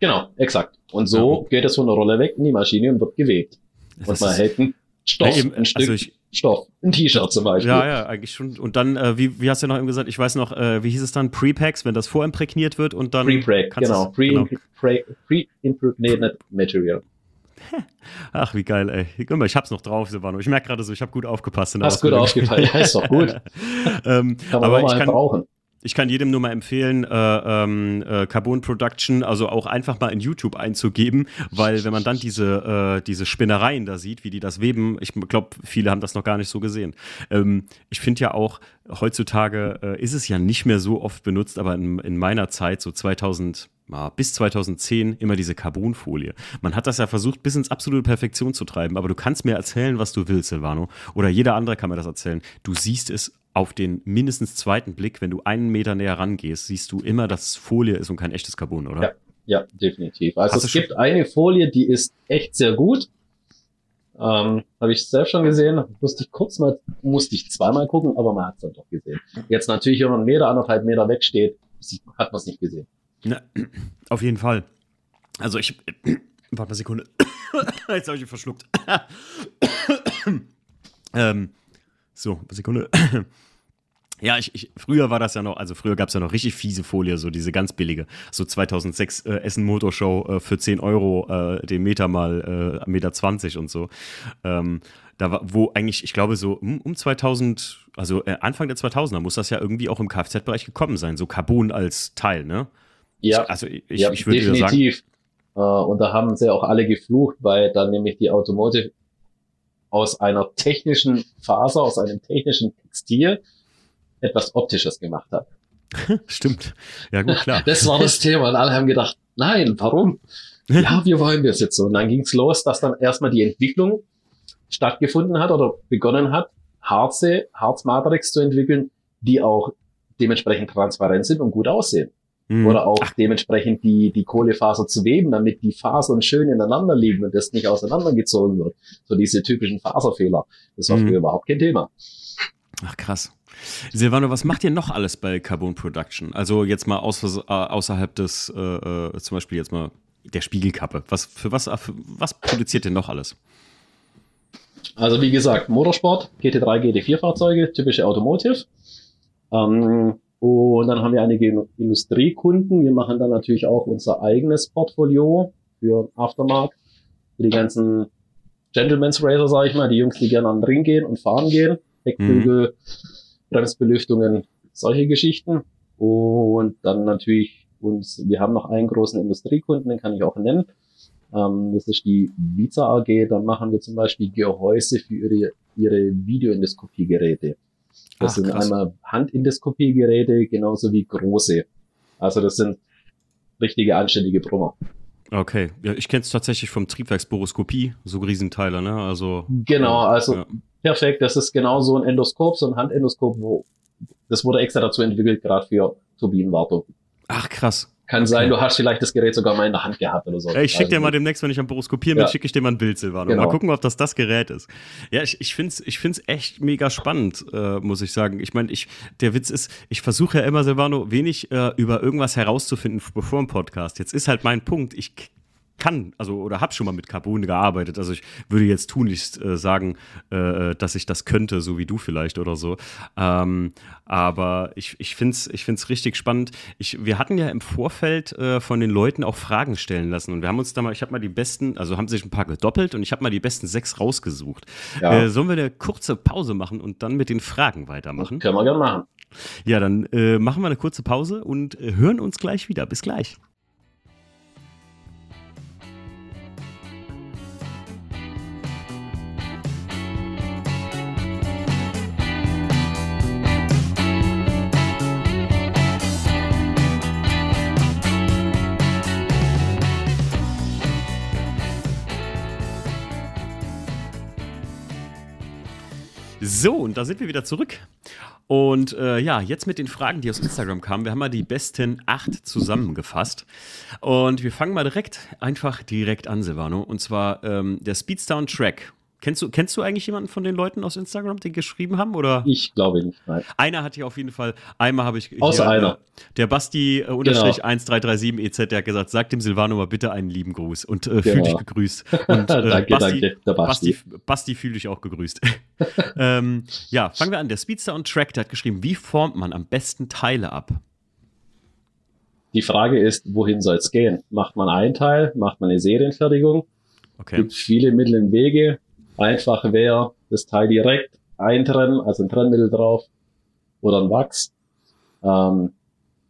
Genau, exakt. Und so ja. geht es von der Rolle weg in die Maschine und wird gewebt. Das und man hält einen Stoff, Ja, eben, ein Stück also ich- Stoff, ein T-Shirt zum Beispiel. Ja, ja, eigentlich schon. Und dann, äh, wie, wie hast du ja noch eben gesagt, ich weiß noch, äh, wie hieß es dann? Pre-Packs, wenn das vorimprägniert wird und dann. Kannst genau. du's- genau. Pre-impregnated Material. [LAUGHS] Ach, wie geil, ey. Guck mal, ich hab's noch drauf, Silvano. Ich merke gerade so, ich habe gut aufgepasst. in der Hast gut Ausbildung. aufgefallen. Ja, ist doch gut. [LAUGHS] ähm, Kann man aber auch ich kann, brauchen. Ich kann jedem nur mal empfehlen, äh, ähm, äh, Carbon Production, also auch einfach mal in YouTube einzugeben, weil wenn man dann diese, äh, diese Spinnereien da sieht, wie die das weben, ich glaube, viele haben das noch gar nicht so gesehen. Ähm, ich finde ja auch, heutzutage äh, ist es ja nicht mehr so oft benutzt, aber in, in meiner Zeit, so 2000, ja, bis 2010 immer diese Carbonfolie. Man hat das ja versucht, bis ins absolute Perfektion zu treiben, aber du kannst mir erzählen, was du willst, Silvano. Oder jeder andere kann mir das erzählen. Du siehst es auf den mindestens zweiten Blick, wenn du einen Meter näher rangehst, siehst du immer, dass es Folie ist und kein echtes Carbon, oder? Ja. Ja, definitiv. Also Hast es gibt eine Folie, die ist echt sehr gut. Ähm, Habe ich selbst schon gesehen. Musste ich kurz mal, musste ich zweimal gucken, aber man hat es dann doch gesehen. Jetzt natürlich, wenn man einen Meter, anderthalb Meter wegsteht, hat man es nicht gesehen. Na, [CLEARS THROAT] auf jeden Fall. Also ich. [CLEARS THROAT] Warte mal eine Sekunde. [COUGHS] Jetzt habe ich ihn verschluckt. [COUGHS] ähm, so, Sekunde. [CLEARS THROAT] Ja, ich, ich, früher war das ja noch, also früher gab es ja noch richtig fiese Folie, so diese ganz billige. So 2006 äh, Essen Motorshow äh, für 10 Euro äh, den Meter mal äh, Meter 20 und so. Ähm, da war, wo eigentlich, ich glaube, so um, um 2000, also äh, Anfang der 2000er muss das ja irgendwie auch im Kfz-Bereich gekommen sein, so Carbon als Teil, ne? Ja, Also ich, ja, ich würde sagen, definitiv. Äh, und da haben sie auch alle geflucht, weil dann nämlich die Automotive aus einer technischen Faser, aus einem technischen Textil etwas Optisches gemacht hat. [LAUGHS] stimmt. Ja, gut, klar. Das war das Thema und alle haben gedacht, nein, warum? [LAUGHS] Ja, wir wollen das jetzt so. Und dann ging's los, dass dann erstmal die Entwicklung stattgefunden hat oder begonnen hat, Harze, Harzmatrix zu entwickeln, die auch dementsprechend transparent sind und gut aussehen. Hm. Oder auch dementsprechend die, die Kohlefaser zu weben, damit die Fasern schön ineinander liegen und das nicht auseinandergezogen wird. So diese typischen Faserfehler. Das war Mhm. früher überhaupt kein Thema. Ach krass. Silvano, was macht ihr noch alles bei Carbon Production? Also jetzt mal aus, äh, außerhalb des, äh, äh, zum Beispiel jetzt mal der Spiegelkappe. Was, für was, für was produziert ihr noch alles? Also wie gesagt, Motorsport, GT3, GT4 Fahrzeuge, typische Automotive. Ähm, und dann haben wir einige Industriekunden. Wir machen dann natürlich auch unser eigenes Portfolio für Aftermarkt, für die ganzen Gentleman's Racer, sage ich mal, die Jungs, die gerne an den Ring gehen und fahren gehen. Heckflügel, Bremsbelüftungen, solche Geschichten. Und dann natürlich uns, wir haben noch einen großen Industriekunden, den kann ich auch nennen. Ähm, das ist die Visa AG. Da machen wir zum Beispiel Gehäuse für ihre, ihre Videoendoskopiegeräte. Das Ach, sind krass. einmal Handendoskopiegeräte, genauso wie große. Also das sind richtige anständige Brummer. Okay, ja, ich kenne es tatsächlich vom Triebwerksboroskopie, so Riesenteile, ne? Also. Genau, also Ja. perfekt. Das ist genau so ein Endoskop, so ein Handendoskop, wo das wurde extra dazu entwickelt, gerade für Turbinenwartung. Ach krass. Kann Okay. sein, du hast vielleicht das Gerät sogar mal in der Hand gehabt oder so. Ich schicke Also, dir mal demnächst, wenn ich am Boroskopieren bin, Ja. schicke ich dir mal ein Bild, Silvano. Genau. Mal gucken, ob das das Gerät ist. Ja, ich, ich finde es ich find's echt mega spannend, äh, muss ich sagen. Ich meine, ich, der Witz ist, ich versuche ja immer, Silvano, wenig äh, über irgendwas herauszufinden bevor im Podcast. Jetzt ist halt mein Punkt, ich kann, also oder habe schon mal mit Carbon gearbeitet. Also ich würde jetzt tunlichst äh, sagen, äh, dass ich das könnte, so wie du vielleicht oder so. Ähm, aber ich, ich finde es ich find's richtig spannend. Ich, wir hatten ja im Vorfeld äh, von den Leuten auch Fragen stellen lassen und wir haben uns da mal, ich habe mal die besten, also haben sich ein paar gedoppelt und ich habe mal die besten sechs rausgesucht. Ja. Äh, sollen wir eine kurze Pause machen und dann mit den Fragen weitermachen? Können wir gerne machen. Ja, dann äh, machen wir eine kurze Pause und äh, hören uns gleich wieder. Bis gleich. So, und da sind wir wieder zurück. Und äh, ja, jetzt mit den Fragen, die aus Instagram kamen. Wir haben mal die besten acht zusammengefasst. Und wir fangen mal direkt, einfach direkt an, Silvano. Und zwar ähm, der Speedstown Track. Kennst du, kennst du eigentlich jemanden von den Leuten aus Instagram, die geschrieben haben? Oder? Ich glaube nicht, nein. Einer hatte ich auf jeden Fall, einmal habe ich. Außer hier, einer. Der Basti äh, unterstrich 1337 EZ, der hat gesagt, sag dem Silvano mal bitte einen lieben Gruß und äh, fühl Genau. dich gegrüßt. Und, [LAUGHS] äh, danke, Basti, danke, der Basti. Basti, Basti fühl dich auch gegrüßt. [LAUGHS] ähm, ja, fangen wir an. Der Speedster und Track, der hat geschrieben, wie formt man am besten Teile ab? Die Frage ist, wohin soll es gehen? Macht man einen Teil? Macht man eine Serienfertigung? Okay. gibt viele Mittel und Wege. Einfach wäre das Teil direkt eintrennen, also ein Trennmittel drauf oder ein Wachs. Ähm,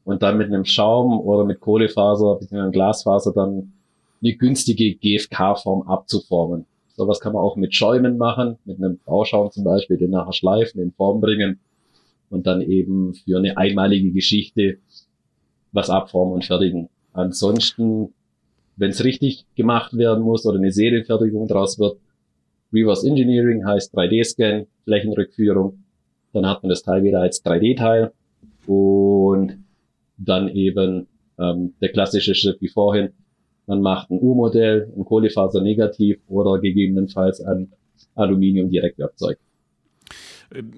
und dann mit einem Schaum oder mit Kohlefaser bzw. Glasfaser dann eine günstige GFK-Form abzuformen. Sowas kann man auch mit Schäumen machen, mit einem Bauschaum zum Beispiel, den nachher schleifen, in Form bringen und dann eben für eine einmalige Geschichte was abformen und fertigen. Ansonsten, wenn es richtig gemacht werden muss oder eine Serienfertigung draus wird, Reverse Engineering heißt 3D-Scan, Flächenrückführung, dann hat man das Teil wieder als 3D-Teil und dann eben ähm, der klassische Schritt wie vorhin, man macht ein U-Modell, ein Kohlefaser negativ oder gegebenenfalls ein Aluminium-Direktwerkzeug.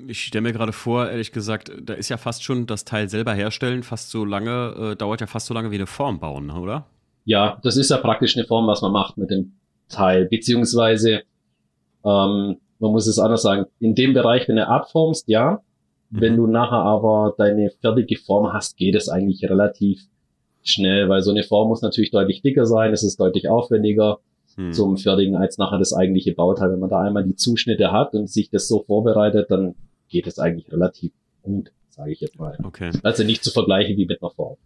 Ich stelle mir gerade vor, ehrlich gesagt, da ist ja fast schon das Teil selber herstellen, fast so lange, äh, dauert ja fast so lange wie eine Form bauen, ne, oder? Ja, das ist ja praktisch eine Form, was man macht mit dem Teil, beziehungsweise ähm, man muss es anders sagen, in dem Bereich, wenn du abformst, ja, Mhm. wenn du nachher aber deine fertige Form hast, geht es eigentlich relativ schnell, weil so eine Form muss natürlich deutlich dicker sein, es ist deutlich aufwendiger Hm. zum Fertigen als nachher das eigentliche Bauteil. Wenn man da einmal die Zuschnitte hat und sich das so vorbereitet, dann geht es eigentlich relativ gut, sage ich jetzt mal. Okay. Also nicht zu vergleichen wie mit einer Form.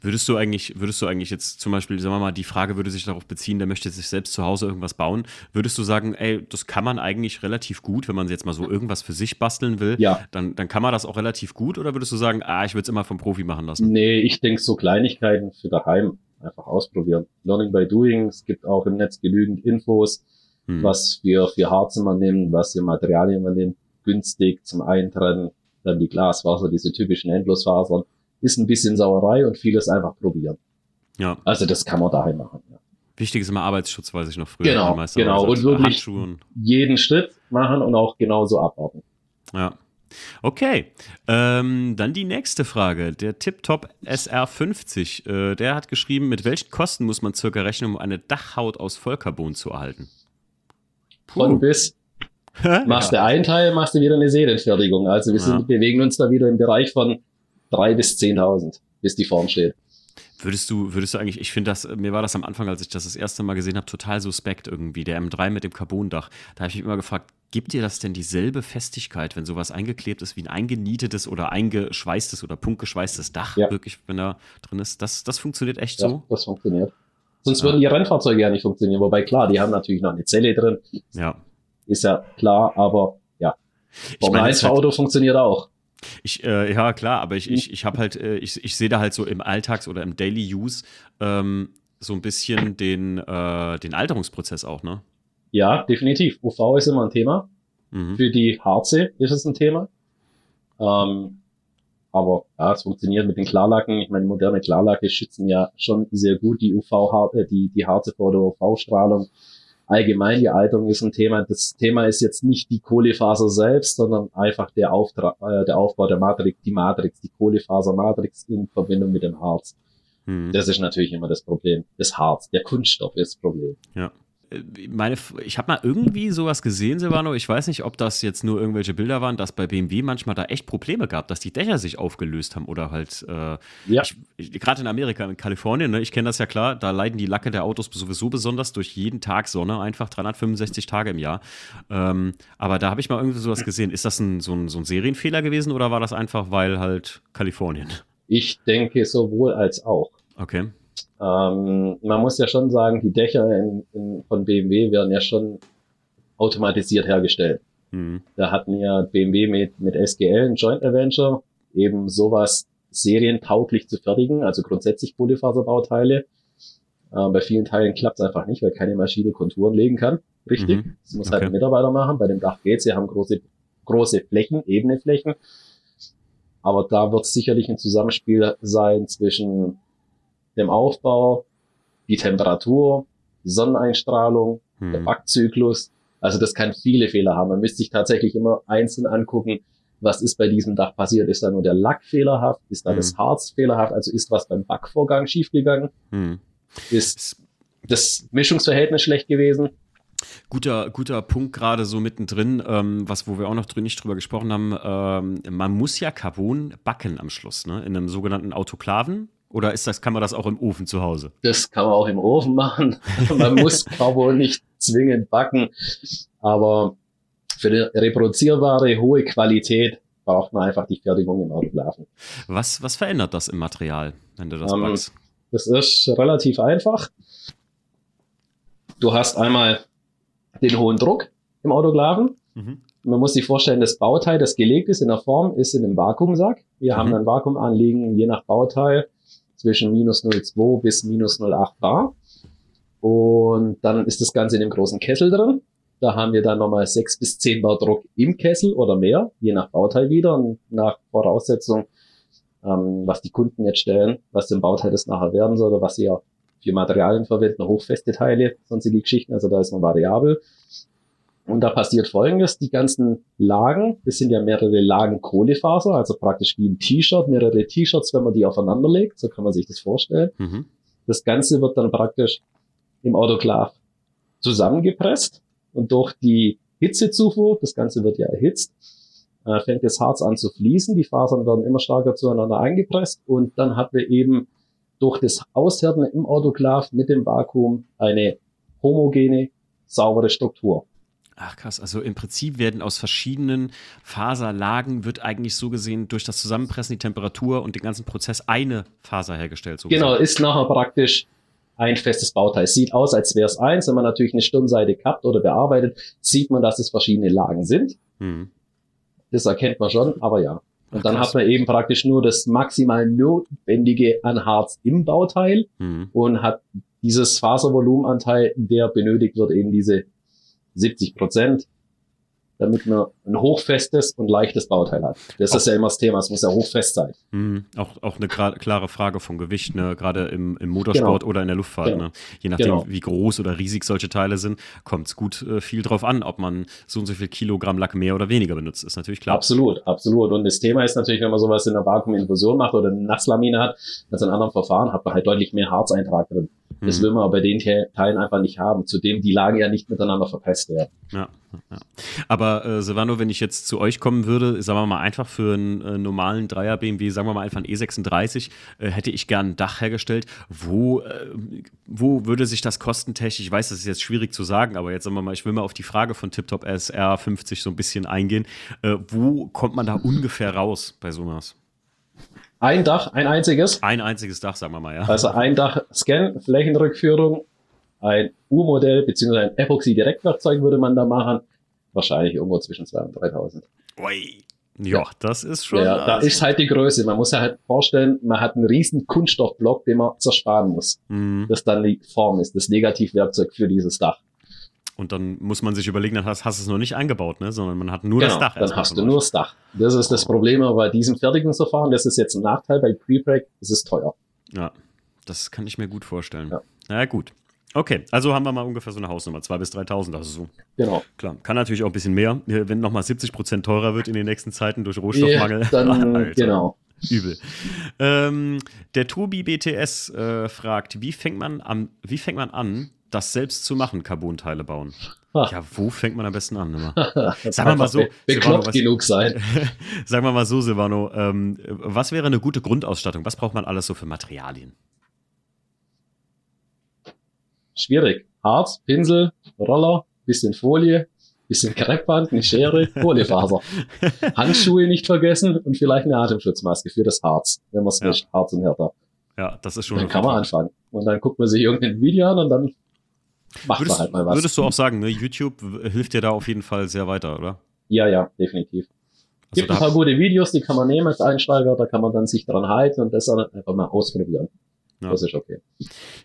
Würdest du eigentlich, würdest du eigentlich jetzt zum Beispiel, sagen wir mal, die Frage würde sich darauf beziehen, der möchte sich selbst zu Hause irgendwas bauen. Würdest du sagen, ey, das kann man eigentlich relativ gut, wenn man jetzt mal so irgendwas für sich basteln will, Ja, dann, dann kann man das auch relativ gut oder würdest du sagen, ah, ich würde es immer vom Profi machen lassen? Nee, ich denke so Kleinigkeiten für daheim einfach ausprobieren. Learning by doing. Es gibt auch im Netz genügend Infos, Hm. was für, für Harze man nimmt, was für Materialien man nimmt. Günstig zum Eintrennen. Dann die Glasfaser, diese typischen Endlosfasern. Ist ein bisschen Sauerei und vieles einfach probieren. Ja, Also das kann man daheim machen. Ja. wichtig ist immer Arbeitsschutz, weiß ich noch früher. Genau, genau. Und wirklich- Handschuhe und, Jeden Schritt machen und auch genauso abwarten. ja. Okay, ähm, dann die nächste Frage. Der Tiptop SR50, äh, der hat geschrieben, mit welchen Kosten muss man circa rechnen, um eine Dachhaut aus Vollcarbon zu erhalten? Von bis machst ja. du einen Teil, machst du wieder eine Serienfertigung. Also wir sind, Ja. bewegen uns da wieder im Bereich von drei bis 10.000, bis die Form steht. Würdest du, würdest du eigentlich, ich finde das, mir war das am Anfang, als ich das das erste Mal gesehen habe, total suspekt irgendwie, der M3 mit dem Carbondach. Da habe ich mich immer gefragt, gibt dir das denn dieselbe Festigkeit, wenn sowas eingeklebt ist, wie ein eingenietetes oder eingeschweißtes oder punktgeschweißtes Dach Ja. wirklich, wenn da drin ist? Das, das funktioniert echt Ja, so? das funktioniert. Sonst Ja. würden die Rennfahrzeuge ja nicht funktionieren. Wobei klar, die haben natürlich noch eine Zelle drin, Ja. ist ja klar, aber ja. Ich Formel meine, 1 es ist halt- Auto funktioniert auch. Ich, äh, ja, klar, aber ich, Mhm. ich, ich habe halt, äh, ich, ich sehe da halt so im Alltags- oder im Daily Use ähm, so ein bisschen den, äh, den Alterungsprozess auch, ne? Ja, definitiv. UV ist immer ein Thema. Mhm. Für die Harze ist es ein Thema. Ähm, aber ja, es funktioniert mit den Klarlacken. Ich meine, moderne Klarlacke schützen ja schon sehr gut die UV, äh, die, die Harze vor der UV-Strahlung. Allgemein die Alterung ist ein Thema. Das Thema ist jetzt nicht die Kohlefaser selbst, sondern einfach der, Auftra äh, der Aufbau der Matrix, die Matrix, die Kohlefasermatrix in Verbindung mit dem Harz. Mhm. Das ist natürlich immer das Problem. Das Harz, der Kunststoff ist das Problem. Äh, Meine, ich habe mal irgendwie sowas gesehen, Silvano. Ich weiß nicht, ob das jetzt nur irgendwelche Bilder waren, dass bei BMW manchmal da echt Probleme gab, dass die Dächer sich aufgelöst haben oder halt, äh, Ja. gerade in Amerika, in Kalifornien, ne, ich kenne das ja klar, da leiden die Lacke der Autos sowieso besonders durch jeden Tag Sonne, einfach 365 Tage im Jahr. Ähm, aber da habe ich mal irgendwie sowas gesehen. Ist das ein, so, ein, so ein Serienfehler gewesen oder war das einfach, weil halt Kalifornien? Ich denke sowohl als auch. Okay. Ähm, man muss ja schon sagen, die Dächer in, in, von BMW werden ja schon automatisiert hergestellt. Hm. Da hatten ja BMW mit, mit SGL ein Joint Adventure, eben sowas serientauglich zu fertigen, also grundsätzlich Polyfaserbauteile. Äh, bei vielen Teilen klappt es einfach nicht, weil keine Maschine Konturen legen kann. Richtig. Mhm. Das muss halt Okay. ein Mitarbeiter machen. Bei dem Dach geht's. Sie haben große, große Flächen, ebene Flächen. Aber da wird sicherlich ein Zusammenspiel sein zwischen dem Aufbau, die Temperatur, Sonneneinstrahlung, der Hm. Backzyklus. Also das kann viele Fehler haben. Man müsste sich tatsächlich immer einzeln angucken, was ist bei diesem Dach passiert? Ist da nur der Lack fehlerhaft? Ist da mhm. das Harz fehlerhaft? Also ist was beim Backvorgang schiefgegangen? Mhm. Ist das Mischungsverhältnis schlecht gewesen? Guter, guter Punkt gerade so mittendrin, ähm, was, wo wir auch noch drin nicht drüber gesprochen haben. Ähm, man muss ja Carbon backen am Schluss, ne? In einem sogenannten Autoklaven. Oder ist das, kann man das auch im Ofen zu Hause? Das kann man auch im Ofen machen. [LAUGHS] man muss [LAUGHS] Carbon nicht zwingend backen. Aber für die reproduzierbare hohe Qualität braucht man einfach die Fertigung im Autoklaven. Was, was verändert das im Material, wenn du das um, ähm, backst? Das ist relativ einfach. Du hast einmal den hohen Druck im Autoklaven. Mhm. Man muss sich vorstellen, das Bauteil, das gelegt ist in der Form, ist in einem Vakuumsack. Wir mhm. haben dann Vakuumanliegen je nach Bauteil zwischen minus 0,2 bis minus 0,8 Bar. Und dann ist das Ganze in dem großen Kessel drin. Da haben wir dann nochmal 6 bis 10 Bar Druck im Kessel oder mehr, je nach Bauteil wieder und nach Voraussetzung, ähm, was die Kunden jetzt stellen, was dem Bauteil das nachher werden soll oder was sie ja für Materialien verwenden, hochfeste Teile, sonstige Geschichten, also da ist man variabel. Und da passiert folgendes, die ganzen Lagen, das sind ja mehrere Lagen Kohlefaser, also praktisch wie ein T-Shirt, mehrere T-Shirts, wenn man die aufeinander legt, so kann man sich das vorstellen. Mhm. Das Ganze wird dann praktisch im Autoklav zusammengepresst und durch die Hitzezufuhr, das Ganze wird ja erhitzt, äh, fängt das Harz an zu fließen, die Fasern werden immer stärker zueinander eingepresst und dann hat wir eben durch das Aushärten im Autoklav mit dem Vakuum eine homogene, saubere Struktur. Ach krass, also im Prinzip werden aus verschiedenen Faserlagen wird eigentlich so gesehen durch das Zusammenpressen, die Temperatur und den ganzen Prozess eine Faser hergestellt. So genau, ist nachher praktisch ein festes Bauteil. Sieht aus, als wäre es eins. Wenn man natürlich eine Stirnseite kappt oder bearbeitet, sieht man, dass es verschiedene Lagen sind. Hm. Das erkennt man schon, aber ja. Und dann hat man eben praktisch nur das maximal notwendige an Harz im Bauteil mhm. und hat dieses Faservolumenanteil, der benötigt wird, eben diese 70 Prozent damit man ein hochfestes und leichtes Bauteil hat. Das auch, ist ja immer das Thema, es muss ja hochfest sein. Mh, auch, auch eine klare Frage vom Gewicht, ne? gerade im, im Motorsport genau. oder in der Luftfahrt. Genau. Ne? Je nachdem, genau. wie groß oder riesig solche Teile sind, kommt es gut äh, viel drauf an, ob man so und so viel Kilogramm Lack mehr oder weniger benutzt, ist natürlich klar. Absolut, absolut. Und das Thema ist natürlich, wenn man sowas in der Vakuuminfusion macht oder eine Nasslamine hat, als in anderen Verfahren, hat man halt deutlich mehr Harzeintrag drin. Das mhm. will man aber bei den Teilen einfach nicht haben. Zudem die Lagen ja nicht miteinander verpasst werden. Ja, ja. Aber äh, Silvano, wenn ich jetzt zu euch kommen würde, sagen wir mal einfach für einen äh, normalen Dreier BMW, sagen wir mal einfach ein E36, äh, hätte ich gern ein Dach hergestellt. Wo, äh, wo würde sich das kostentechnisch, ich weiß, das ist jetzt schwierig zu sagen, aber jetzt sagen wir mal, ich will mal auf die Frage von TipTop SR 50 so ein bisschen eingehen. Äh, wo kommt man da ungefähr raus bei sowas? Ein Dach, ein einziges. Ein einziges Dach, sagen wir mal, ja. Also ein Dach Scan, Flächenrückführung, ein U-Modell beziehungsweise ein Epoxy-Direktwerkzeug würde man da machen. Wahrscheinlich irgendwo zwischen 2.000 und 3.000. Ui. Ja, ja, das ist schon. Ja, da ist halt die Größe. Man muss ja halt vorstellen, man hat einen riesen Kunststoffblock, den man zersparen muss. Mhm. Das dann die Form ist, das Negativwerkzeug für dieses Dach. Und dann muss man sich überlegen, dann hast, hast du es noch nicht eingebaut, ne? sondern man hat nur genau, das Dach. Dann hast du nur das Dach. Das ist das Problem bei diesem Fertigungsverfahren. Das ist jetzt ein Nachteil. Bei Pre-Break ist es teuer. Ja, das kann ich mir gut vorstellen. Ja. Na gut. Okay, also haben wir mal ungefähr so eine Hausnummer, 2.000 bis 3.000, also so. Genau. Klar, kann natürlich auch ein bisschen mehr, wenn nochmal 70 Prozent teurer wird in den nächsten Zeiten durch Rohstoffmangel. Yeah, dann, [LAUGHS] genau. Übel. Ähm, der Tobi BTS äh, fragt, wie fängt man an, wie fängt man an, das selbst zu machen, Carbonteile bauen. Ach. Ja, wo fängt man am besten an? [LAUGHS] Sagen wir mal so. Bekloppt genug sein. [LAUGHS] Sagen wir mal so, Silvano, ähm, was wäre eine gute Grundausstattung? Was braucht man alles so für Materialien? Schwierig. Harz, Pinsel, Roller, bisschen Folie, bisschen Kreppband, eine Schere, [LAUGHS] Kohlefaser. Handschuhe nicht vergessen und vielleicht eine Atemschutzmaske für das Harz, wenn man es ja. nicht Harz und härter. Ja, das ist schon. Dann kann man anfangen. Und dann guckt man sich irgendein Video an und dann macht würdest, man halt mal was. Würdest du auch sagen, ne, YouTube hilft dir da auf jeden Fall sehr weiter, oder? Ja, ja, definitiv. Also gibt ein paar gute Videos, die kann man nehmen als Einsteiger, da kann man dann sich dran halten und das dann einfach mal ausprobieren. Ja. Das ist okay.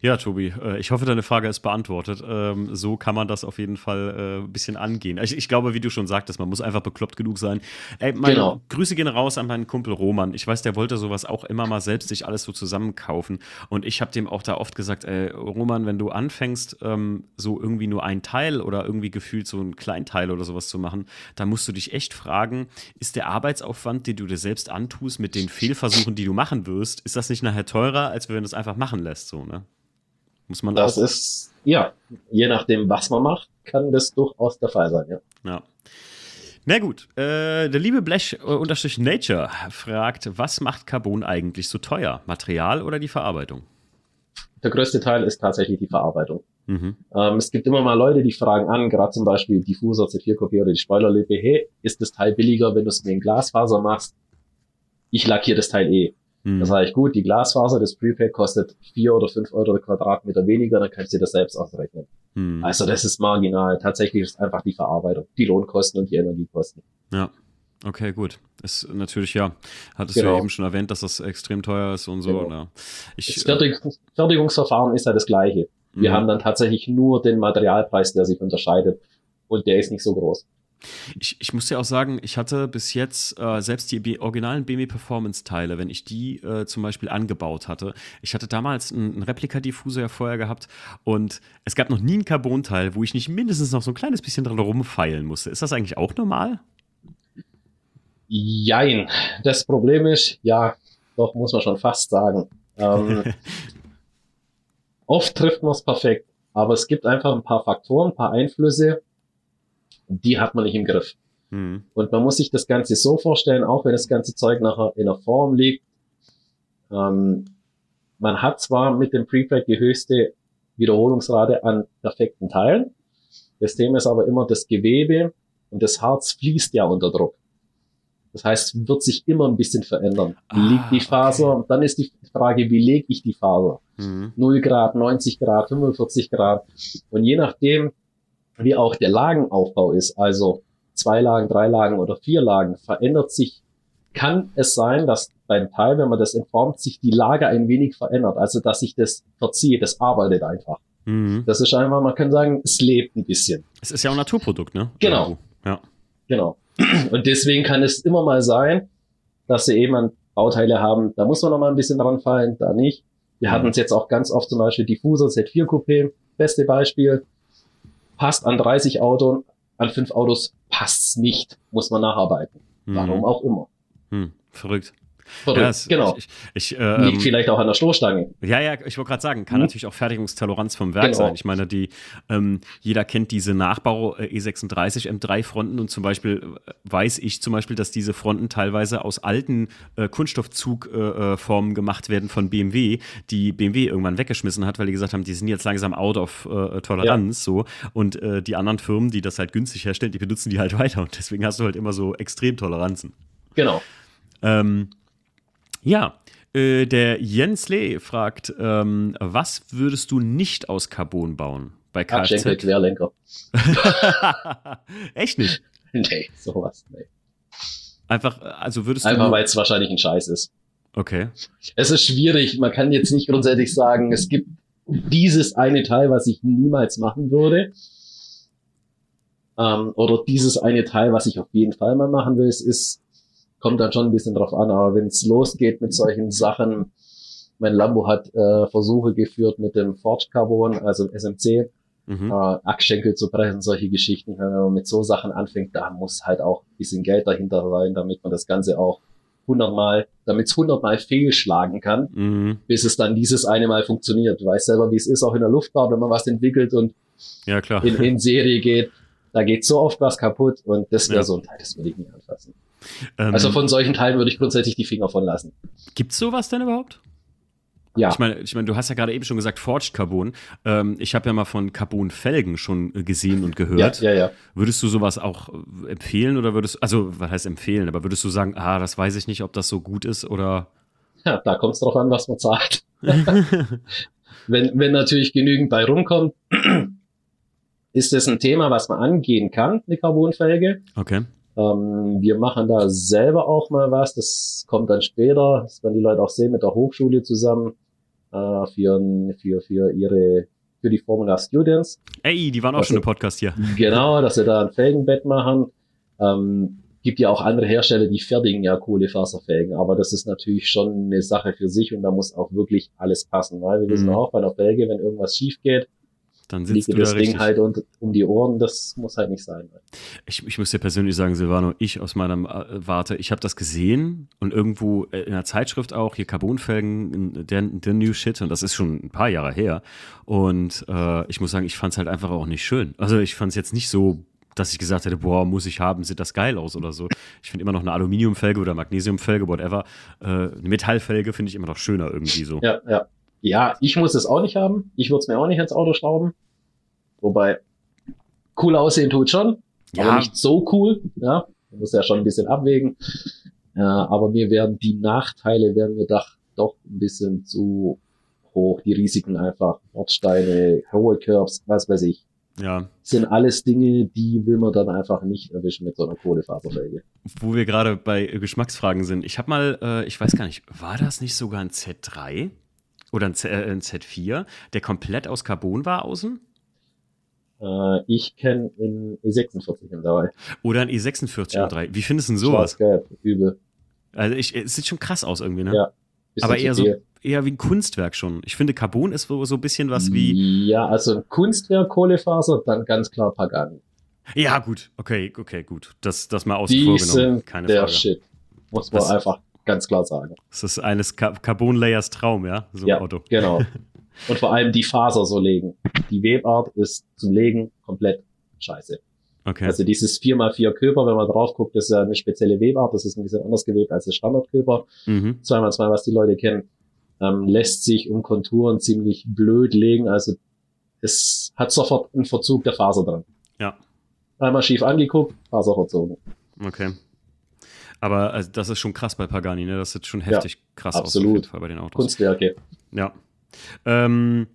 Ja, Tobi, äh, ich hoffe, deine Frage ist beantwortet. Ähm, so kann man das auf jeden Fall äh, ein bisschen angehen. Ich, ich, glaube, wie du schon sagtest, man muss einfach bekloppt genug sein. Ey, meine genau. Grüße gehen raus an meinen Kumpel Roman. Ich weiß, der wollte sowas auch immer mal selbst sich alles so zusammenkaufen. Und ich habe dem auch da oft gesagt, ey, Roman, wenn du anfängst, ähm, so irgendwie nur ein Teil oder irgendwie gefühlt so ein Kleinteil oder sowas zu machen, dann musst du dich echt fragen, ist der Arbeitsaufwand, den du dir selbst antust, mit den Fehlversuchen, die du machen wirst, ist das nicht nachher teurer, als wenn du das einfach machen lässt, so, ne? Muss man das auch ist, ja, je nachdem, was man macht, kann das durchaus der Fall sein, ja. Ja. Na gut, äh, der liebe Blech-Nature äh, fragt, was macht Carbon eigentlich so teuer? Material oder die Verarbeitung? Der größte Teil ist tatsächlich die Verarbeitung. Mhm. Ähm, es gibt immer mal Leute, die fragen an, gerade zum Beispiel Diffuser, C4-Kopie oder die Spoilerlippe, hey, ist das Teil billiger, wenn du es mit dem Glasfaser machst? Ich lackiere das Teil eh. Mhm. Da sage ich, gut, die Glasfaser, das Prepaid kostet vier oder fünf Euro Quadratmeter weniger, dann kannst du dir das selbst ausrechnen. Mhm. Also das ist marginal. Tatsächlich ist einfach die Verarbeitung, die Lohnkosten und die Energiekosten. Ja. Okay, gut. Ist natürlich, ja, hattest genau. du ja genau. eben schon erwähnt, dass das extrem teuer ist und so. Genau. Ja. Ich, das Fertigungs Fertigungsverfahren ist ja das gleiche. Wir mhm. haben dann tatsächlich nur den Materialpreis, der sich unterscheidet. Und der ist nicht so groß. Ich, ich muss ja auch sagen, ich hatte bis jetzt äh, selbst die B originalen BMW Performance Teile, wenn ich die äh, zum Beispiel angebaut hatte. Ich hatte damals einen, einen Replika-Diffuser ja vorher gehabt und es gab noch nie einen Carbon-Teil, wo ich nicht mindestens noch so ein kleines bisschen dran rumfeilen musste. Ist das eigentlich auch normal? Jein. Das Problem ist, ja, doch muss man schon fast sagen. Ähm, [LAUGHS] oft trifft man es perfekt, aber es gibt einfach ein paar Faktoren, ein paar Einflüsse, die hat man nicht im Griff. Mhm. Und man muss sich das Ganze so vorstellen, auch wenn das ganze Zeug nachher in der Form liegt, ähm, man hat zwar mit dem Prepack die höchste Wiederholungsrate an perfekten Teilen, das Thema ist aber immer das Gewebe und das Harz fließt ja unter Druck. Das heißt, wird sich immer ein bisschen verändern. Wie ah, liegt die Faser? Okay. Dann ist die Frage, wie lege ich die Faser? Mhm. 0 Grad, 90 Grad, 45 Grad. Und je nachdem, wie auch der Lagenaufbau ist, also zwei Lagen, drei Lagen oder vier Lagen, verändert sich, kann es sein, dass beim Teil, wenn man das entformt, sich die Lage ein wenig verändert. Also, dass sich das verzieht, das arbeitet einfach. Mhm. Das ist einfach, man kann sagen, es lebt ein bisschen. Es ist ja auch ein Naturprodukt, ne? Genau. Ja. Genau. Und deswegen kann es immer mal sein, dass sie eben an Bauteile haben, da muss man noch mal ein bisschen dran fallen, da nicht. Wir mhm. hatten es jetzt auch ganz oft zum Beispiel Diffuser Z4 Coupé, beste Beispiel passt an 30 Autos, an fünf Autos passt's nicht, muss man nacharbeiten. Mhm. Warum auch immer. Hm, verrückt. Verrückt, ja, es, genau. Ich, ich, äh, Liegt ähm, vielleicht auch an der Stoßstange. Ja, ja, ich wollte gerade sagen, kann mhm. natürlich auch Fertigungstoleranz vom Werk genau. sein. Ich meine, die, ähm, jeder kennt diese Nachbau äh, E36 M3-Fronten und zum Beispiel äh, weiß ich zum Beispiel, dass diese Fronten teilweise aus alten äh, Kunststoffzugformen äh, gemacht werden von BMW, die BMW irgendwann weggeschmissen hat, weil die gesagt haben, die sind jetzt langsam out of Toleranz. Ja. So. Und die anderen Firmen, die das halt günstig herstellen, die benutzen die halt [LAUGHS] weiter. Und deswegen hast du halt immer so Extremtoleranzen. Genau. Ähm, ja, äh, der Jens Lee fragt, ähm, was würdest du nicht aus Carbon bauen bei Kfz? Abschenkel, Querlenker. [LAUGHS] Echt nicht? Nee, sowas, nee. Einfach, also würdest du. Einfach, weil es wahrscheinlich ein Scheiß ist. Okay. Es ist schwierig. Man kann jetzt nicht grundsätzlich sagen, es gibt dieses eine Teil, was ich niemals machen würde. Ähm, oder dieses eine Teil, was ich auf jeden Fall mal machen will. Es ist kommt dann schon ein bisschen drauf an. Aber wenn es losgeht mit solchen Sachen, mein Lambo hat äh, Versuche geführt mit dem Forged Carbon, also SMC, mhm. äh, Achschenkel zu brechen, solche Geschichten. Wenn man mit so Sachen anfängt, da muss halt auch ein bisschen Geld dahinter rein, damit man das Ganze auch hundertmal, damit es hundertmal fehlschlagen kann, mhm. bis es dann dieses eine Mal funktioniert. Du weißt selber, wie es ist, auch in der Luftfahrt, wenn man was entwickelt und ja, klar. In, in Serie geht, da geht so oft was kaputt und das wäre ja. so ein Teil, das würde ich nicht anfassen. Ähm, also von solchen Teilen würde ich grundsätzlich die Finger von lassen. Gibt's sowas denn überhaupt? Ja. Ich meine, ich meine, du hast ja gerade eben schon gesagt, Forged Carbon. Ähm, ich habe ja mal von Carbon-Felgen schon äh, gesehen und gehört. Ja, ja, ja. Würdest du sowas auch äh, empfehlen oder würdest also was heißt empfehlen, aber würdest du sagen, ah, das weiß ich nicht, ob das so gut ist oder? Ja, da kommt es drauf an, was man zahlt. [LAUGHS] wenn, wenn natürlich genügend bei rumkommt, [CLEARS THROAT] ist das ein Thema, was man angehen kann, eine Carbonfelge. Okay. Ähm, wir machen da selber auch mal was. Das kommt dann später. Das werden die Leute auch sehen mit der Hochschule zusammen. äh, für, für, für ihre für die Formula Students. Ey, die waren auch schon im Podcast hier. Genau, dass sie da ein Felgenbett machen. Ähm, gibt ja auch andere Hersteller, die fertigen ja Kohlefaserfelgen, aber das ist natürlich schon eine Sache für sich und da muss auch wirklich alles passen, weil wir wissen Mhm. auch bei der Felge, wenn irgendwas schief geht, Dann sitzt dir du da das Ding richtig. halt un um die Ohren, das muss halt nicht sein. Ich, ich muss dir persönlich sagen, Silvano, ich aus meiner äh, Warte, ich habe das gesehen und irgendwo äh, in der Zeitschrift auch, hier Carbonfelgen, der, der New Shit, und das ist schon ein paar Jahre her. Und äh, ich muss sagen, ich fand es halt einfach auch nicht schön. Also ich fand es jetzt nicht so, dass ich gesagt hätte, boah, muss ich haben, sieht das geil aus oder so. Ich finde immer noch eine Aluminiumfelge oder Magnesiumfelge, whatever. Äh, eine Metallfelge finde ich immer noch schöner irgendwie so. Ja, ja. Ja, ich muss es auch nicht haben. Ich würde es mir auch nicht ins Auto schrauben. Wobei, cool aussehen tut schon, aber Ja. nicht so cool. Ja, man muss ja schon ein bisschen abwägen. Äh, aber mir werden die Nachteile werden mir doch, doch ein bisschen zu hoch. Die Risiken einfach, Bordsteine, hohe Curbs, was weiß ich. Ja. Sind alles Dinge, die will man dann einfach nicht erwischen mit so einer Kohlefaserfelge. Wo wir gerade bei Geschmacksfragen sind. Ich habe mal, äh, ich weiß gar nicht, war das nicht sogar ein Z3 oder ein, Z, äh, ein Z4, der komplett aus Carbon war außen? Äh, ich kenne in E46 im dabei. Oder ein E46 Ja. oder 3? Wie findest du denn sowas? Schwarz-Gelb, übel. Also ich, es sieht schon krass aus irgendwie, ne? Ja. Aber eher so, eher wie ein Kunstwerk schon. Ich finde, Carbon ist so so ein bisschen was wie. Ja, also ein Kunstwerk Kohlefaser, dann ganz klar Pagani. Ja, gut, okay, okay, gut. Das, das mal außen Die vor genommen. sind Keine der Frage. Shit. Muss man Das- einfach ganz klar sagen. Das ist eines Ca Carbon-Layers Traum, ja? So ein Ja, Auto. genau. [LAUGHS] Und vor allem die Faser so legen. Die Webart ist zum Legen komplett scheiße. Okay. Also dieses 4x4 Köper, wenn man drauf guckt, ist ja eine spezielle Webart. Das ist ein bisschen anders gewebt als der Standardköper. mhm. 2x2, was die Leute kennen, ähm, lässt sich um Konturen ziemlich blöd legen. Also es hat sofort einen Verzug der Faser dran. Ja. Einmal schief angeguckt, Faser verzogen. Okay. Aber also, das ist schon krass bei Pagani, ne? Das sieht schon heftig krass aus auf absolut. jeden Fall bei den Autos. Kunstwerke. Ja. Ähm,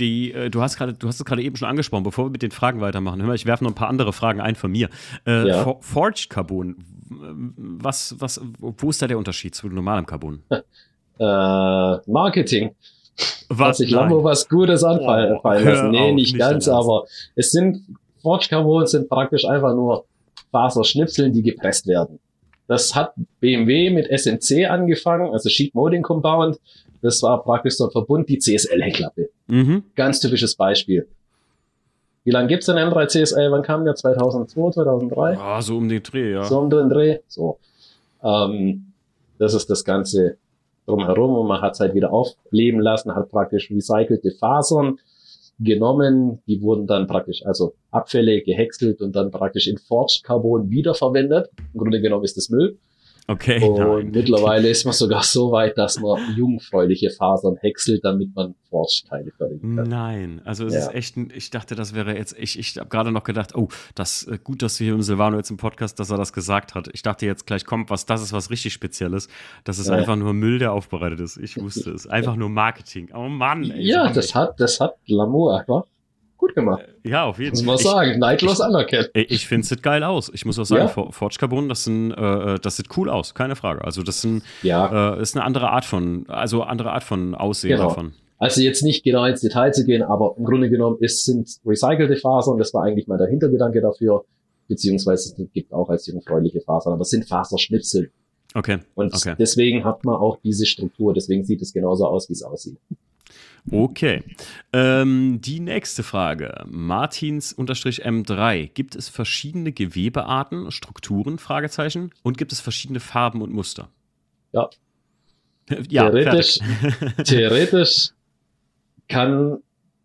die, äh, du hast gerade, du hast es gerade eben schon angesprochen, bevor wir mit den Fragen weitermachen. Hör mal, ich werfe noch ein paar andere Fragen ein von mir. Äh, Ja. For Forged Carbon, was, was, wo ist da der Unterschied zu normalem Carbon? [LAUGHS] Äh, Marketing. Hat Was? sich Lambo was Gutes anfallen Oh, lassen. Nee, auf, nicht nicht ganz, aber es sind, Forged Carbon sind praktisch einfach nur Faserschnipseln, die gepresst werden. Das hat BMW mit SMC angefangen, also Sheet Molding Compound. Das war praktisch so ein Verbund, die CSL-Heckklappe. Mhm. Ganz typisches Beispiel. Wie lange gibt's denn M3 CSL? Wann kam der? 2002, 2003? Oh, so um den Dreh, ja. So um den Dreh. So. Ähm, das ist das Ganze drumherum und man hat es halt wieder aufleben lassen, hat praktisch recycelte Fasern genommen, die wurden dann praktisch, also Abfälle gehäckselt und dann praktisch in Forged Carbon wiederverwendet. Im Grunde genommen ist das Müll. Okay, Und nein. mittlerweile ist man sogar so weit, dass man jungfräuliche Fasern häckselt, damit man Forged-Teile fertigen kann. Nein, also es Ja. ist echt, ein, ich dachte, das wäre jetzt, ich, ich habe gerade noch gedacht, oh, das äh, gut, dass du hier im Silvano jetzt im Podcast, dass er das gesagt hat. Ich dachte jetzt gleich kommt, was das ist was richtig Spezielles. Das ist Ja. einfach nur Müll, der aufbereitet ist. Ich wusste es. [LAUGHS] Einfach nur Marketing. Oh Mann, ey, Ja, das hat, das hat Lamour einfach gut gemacht. ja, auf jeden Muss Fall. man Ich- sagen. Neidlos anerkennen. Ey, Ich finde es sieht geil aus. Ich muss auch sagen, Ja. For- Forge Carbon, das, sind, äh, das sieht cool aus, keine Frage. Also das sind, Ja, äh, ist eine andere Art von, also andere Art von Aussehen Genau. davon. Also jetzt nicht genau ins Detail zu gehen, aber im Grunde genommen ist, sind recycelte Fasern, das war eigentlich mal der Hintergedanke dafür, beziehungsweise es gibt auch als jungfräuliche Fasern, aber es sind Faserschnipsel. Okay, Und okay. deswegen hat man auch diese Struktur, deswegen sieht es genauso aus, wie es aussieht. Okay. Ähm, die nächste Frage. Martins-M3. Gibt es verschiedene Gewebearten, Strukturen, Fragezeichen? Und gibt es verschiedene Farben und Muster? Ja. [LAUGHS] Ja, Theoretisch-. Theoretisch kann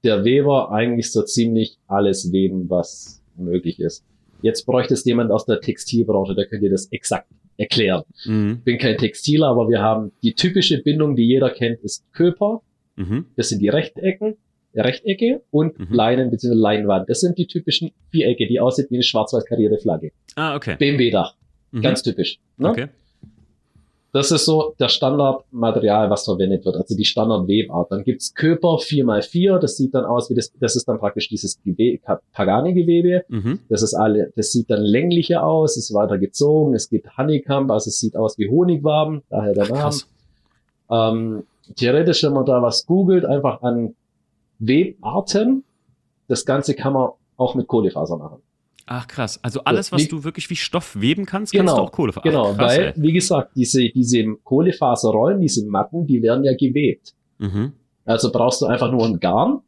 der Weber eigentlich so ziemlich alles weben, was möglich ist. Jetzt bräuchte es jemand aus der Textilbranche, der könnte das exakt erklären. mhm. Ich bin kein Textiler, aber wir haben die typische Bindung, die jeder kennt, ist Köper. Mhm. Das sind die Rechtecken, Rechtecke und Mhm. Leinen bzw. Leinwand. Das sind die typischen Vierecke, die aussieht wie eine schwarz-weiß karierte Flagge. Ah, okay. BMW-Dach, Mhm. ganz typisch. Ne? Okay. Das ist so der Standardmaterial, was verwendet wird, also die Standardwebart. Dann gibt's Köper 4x4, das sieht dann aus wie das, das ist dann praktisch dieses Pagani-Gewebe. Mhm. Das ist alle, das sieht dann länglicher aus, ist weiter gezogen, es gibt Honeycomb, also es sieht aus wie Honigwaben, daher der Name. Ähm, theoretisch, wenn man da was googelt, einfach an Webarten, das Ganze kann man auch mit Kohlefaser machen. Ach krass. Also alles, was du wirklich wie Stoff weben kannst, genau, kannst du auch Kohlefaser. Genau, krass, weil, ey. wie gesagt, diese, diese Kohlefaserrollen, diese Matten, die werden ja gewebt. Mhm. Also brauchst du einfach nur ein Garn,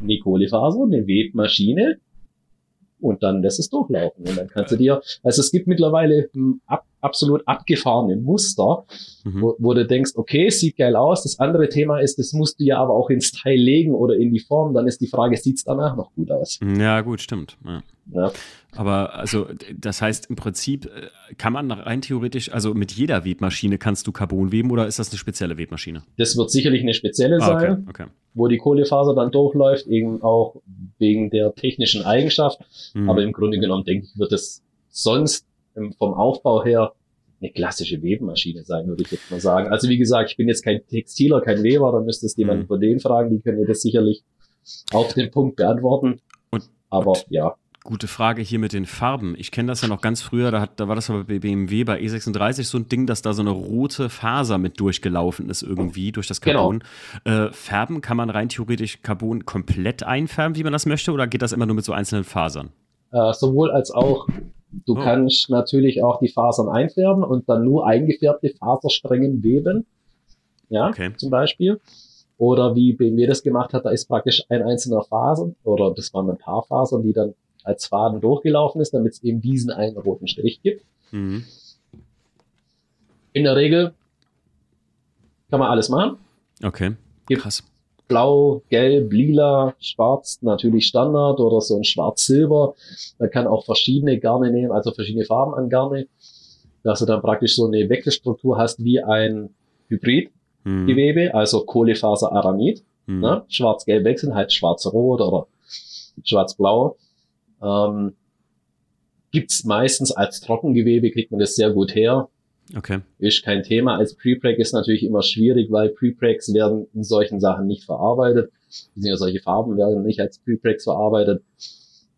eine Kohlefaser, eine Webmaschine und dann lässt es durchlaufen. Und dann kannst du dir, also es gibt mittlerweile ab, absolut abgefahrene Muster, mhm. wo, wo, du denkst, okay, sieht geil aus. Das andere Thema ist, das musst du ja aber auch ins Teil legen oder in die Form. Dann ist die Frage, sieht's danach noch gut aus? Ja, gut, stimmt. Ja. Ja. Aber also, das heißt im Prinzip äh, kann man rein theoretisch, also mit jeder Webmaschine kannst du Carbon weben oder ist das eine spezielle Webmaschine? Das wird sicherlich eine spezielle ah, okay, sein, okay. wo die Kohlefaser dann durchläuft, eben auch wegen der technischen Eigenschaft. Mhm. Aber im Grunde genommen denke ich, wird es sonst vom Aufbau her eine klassische Webmaschine sein, würde ich jetzt mal sagen. Also wie gesagt, ich bin jetzt kein Textiler, kein Weber, da müsstest du jemanden mhm. von denen fragen, die können dir das sicherlich auf den Punkt beantworten. Und, aber und ja. Gute Frage hier mit den Farben. Ich kenne das ja noch ganz früher, da, hat, da war das aber bei BMW bei E36 so ein Ding, dass da so eine rote Faser mit durchgelaufen ist irgendwie durch das genau. Carbon. Genau. Äh, färben kann man rein theoretisch Carbon komplett einfärben, wie man das möchte, oder geht das immer nur mit so einzelnen Fasern? Äh, sowohl als auch. Du oh. kannst natürlich auch die Fasern einfärben und dann nur eingefärbte Fasersträngen weben. Ja, okay. zum Beispiel. Oder wie BMW das gemacht hat, da ist praktisch ein einzelner Faser, oder das waren ein paar Fasern, die dann als Faden durchgelaufen ist, damit es eben diesen einen roten Strich gibt. Mhm. In der Regel kann man alles machen. Okay. Gibt Krass. Blau, Gelb, Lila, Schwarz, natürlich Standard oder so ein Schwarz-Silber. Man kann auch verschiedene Garne nehmen, also verschiedene Farben an Garne, dass du dann praktisch so eine Wechselstruktur hast wie ein Hybridgewebe, mhm. also Kohlefaser-Aramid. Mhm. Ne? Schwarz-Gelb wechseln, halt Schwarz-Rot oder Schwarz-Blau. Ähm, gibt's meistens als Trockengewebe, kriegt man das sehr gut her. Okay. Ist kein Thema. Als Prepreg ist natürlich immer schwierig, weil Prepregs werden in solchen Sachen nicht verarbeitet. Ja solche Farben werden nicht als Prepregs verarbeitet.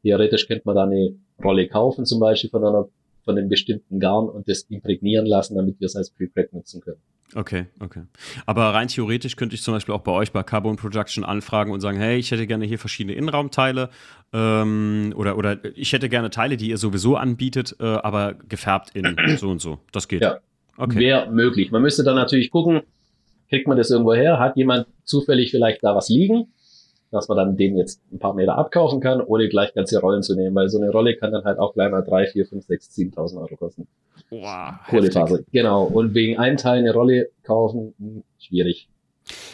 Theoretisch könnte man da eine Rolle kaufen, zum Beispiel von einer, von einem bestimmten Garn und das imprägnieren lassen, damit wir es als Prepreg nutzen können. Okay, okay. Aber rein theoretisch könnte ich zum Beispiel auch bei euch bei Carbon Production anfragen und sagen, hey, ich hätte gerne hier verschiedene Innenraumteile ähm, oder, oder ich hätte gerne Teile, die ihr sowieso anbietet, äh, aber gefärbt in so und so. Das geht. Ja, okay. wäre möglich. Man müsste dann natürlich gucken, kriegt man das irgendwo her? Hat jemand zufällig vielleicht da was liegen? Dass man dann den jetzt ein paar Meter abkaufen kann, ohne gleich ganze Rollen zu nehmen, weil so eine Rolle kann dann halt auch gleich mal drei, vier, fünf, sechs, siebentausend Euro kosten. Wow. Genau. Und wegen einem Teil eine Rolle kaufen, hm, schwierig.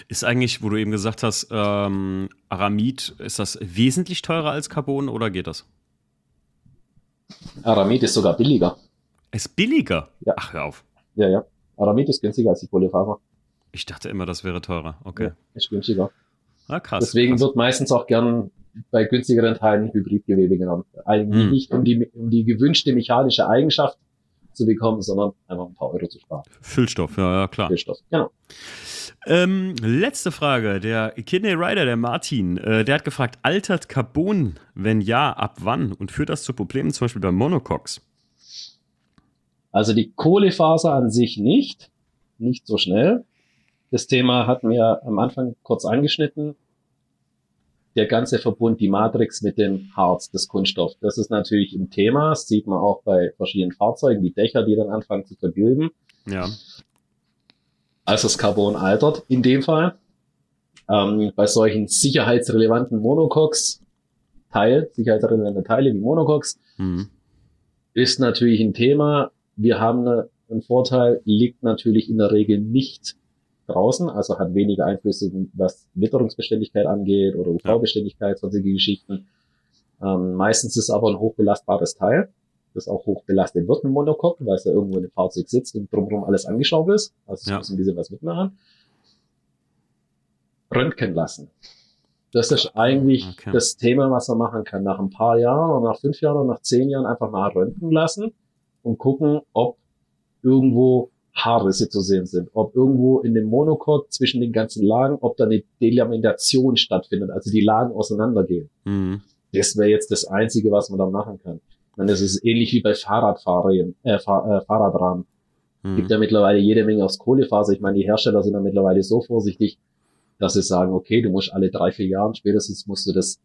Ist eigentlich, wo du eben gesagt hast, ähm, Aramid, ist das wesentlich teurer als Carbon oder geht das? Aramid ist sogar billiger. Ist billiger? Ja. Ach, hör auf. Ja, ja. Aramid ist günstiger als die Kohlefaser. Ich dachte immer, das wäre teurer. Okay. Ja, ist günstiger. Ah, krass. Deswegen krass. wird meistens auch gern bei günstigeren Teilen Hybridgewebe genommen. Eigentlich hm. nicht um die, um die gewünschte mechanische Eigenschaft zu bekommen, sondern einfach ein paar Euro zu sparen. Füllstoff, ja, ja klar. Füllstoff, genau. Ähm, letzte Frage. Der Kidney Rider, der Martin, äh, der hat gefragt, altert Carbon? Wenn ja, ab wann? Und führt das zu Problemen zum Beispiel beim Monocox? Also die Kohlefaser an sich nicht, nicht so schnell. Das Thema hatten wir am Anfang kurz angeschnitten. Der ganze Verbund, die Matrix mit dem Harz, das Kunststoff, das ist natürlich ein Thema. Das sieht man auch bei verschiedenen Fahrzeugen, die Dächer, die dann anfangen zu vergilben. Ja. Also das Carbon altert in dem Fall. Ähm, bei solchen sicherheitsrelevanten Monocoques, Teil, sicherheitsrelevante Teile wie Monocoques, mhm. ist natürlich ein Thema. Wir haben einen Vorteil, liegt natürlich in der Regel nicht draußen, also hat weniger Einflüsse, was Witterungsbeständigkeit angeht oder UV-Beständigkeit, sonstige Geschichten. Ähm, meistens ist aber ein hochbelastbares Teil, das auch hochbelastet wird, ein Monocoque, weil es ja irgendwo in dem Fahrzeug sitzt und drumherum alles angeschraubt ist. Also ja. muss ein bisschen was mitmachen. Röntgen lassen. Das ist eigentlich okay. das Thema, was man machen kann. Nach ein paar Jahren oder nach fünf Jahren oder nach zehn Jahren einfach mal röntgen lassen und gucken, ob irgendwo Haarrisse zu sehen sind, ob irgendwo in dem Monocoque zwischen den ganzen Lagen, ob da eine Delamitation stattfindet, also die Lagen auseinandergehen. Mhm. Das wäre jetzt das Einzige, was man da machen kann. Das ist ähnlich wie bei Fahrradfahrern, äh, Fahr äh, Fahrradrahmen. Mhm. Gibt ja mittlerweile jede Menge aufs Kohlefaser. Ich meine, die Hersteller sind ja mittlerweile so vorsichtig, dass sie sagen, okay, du musst alle drei, vier Jahren spätestens musst du das,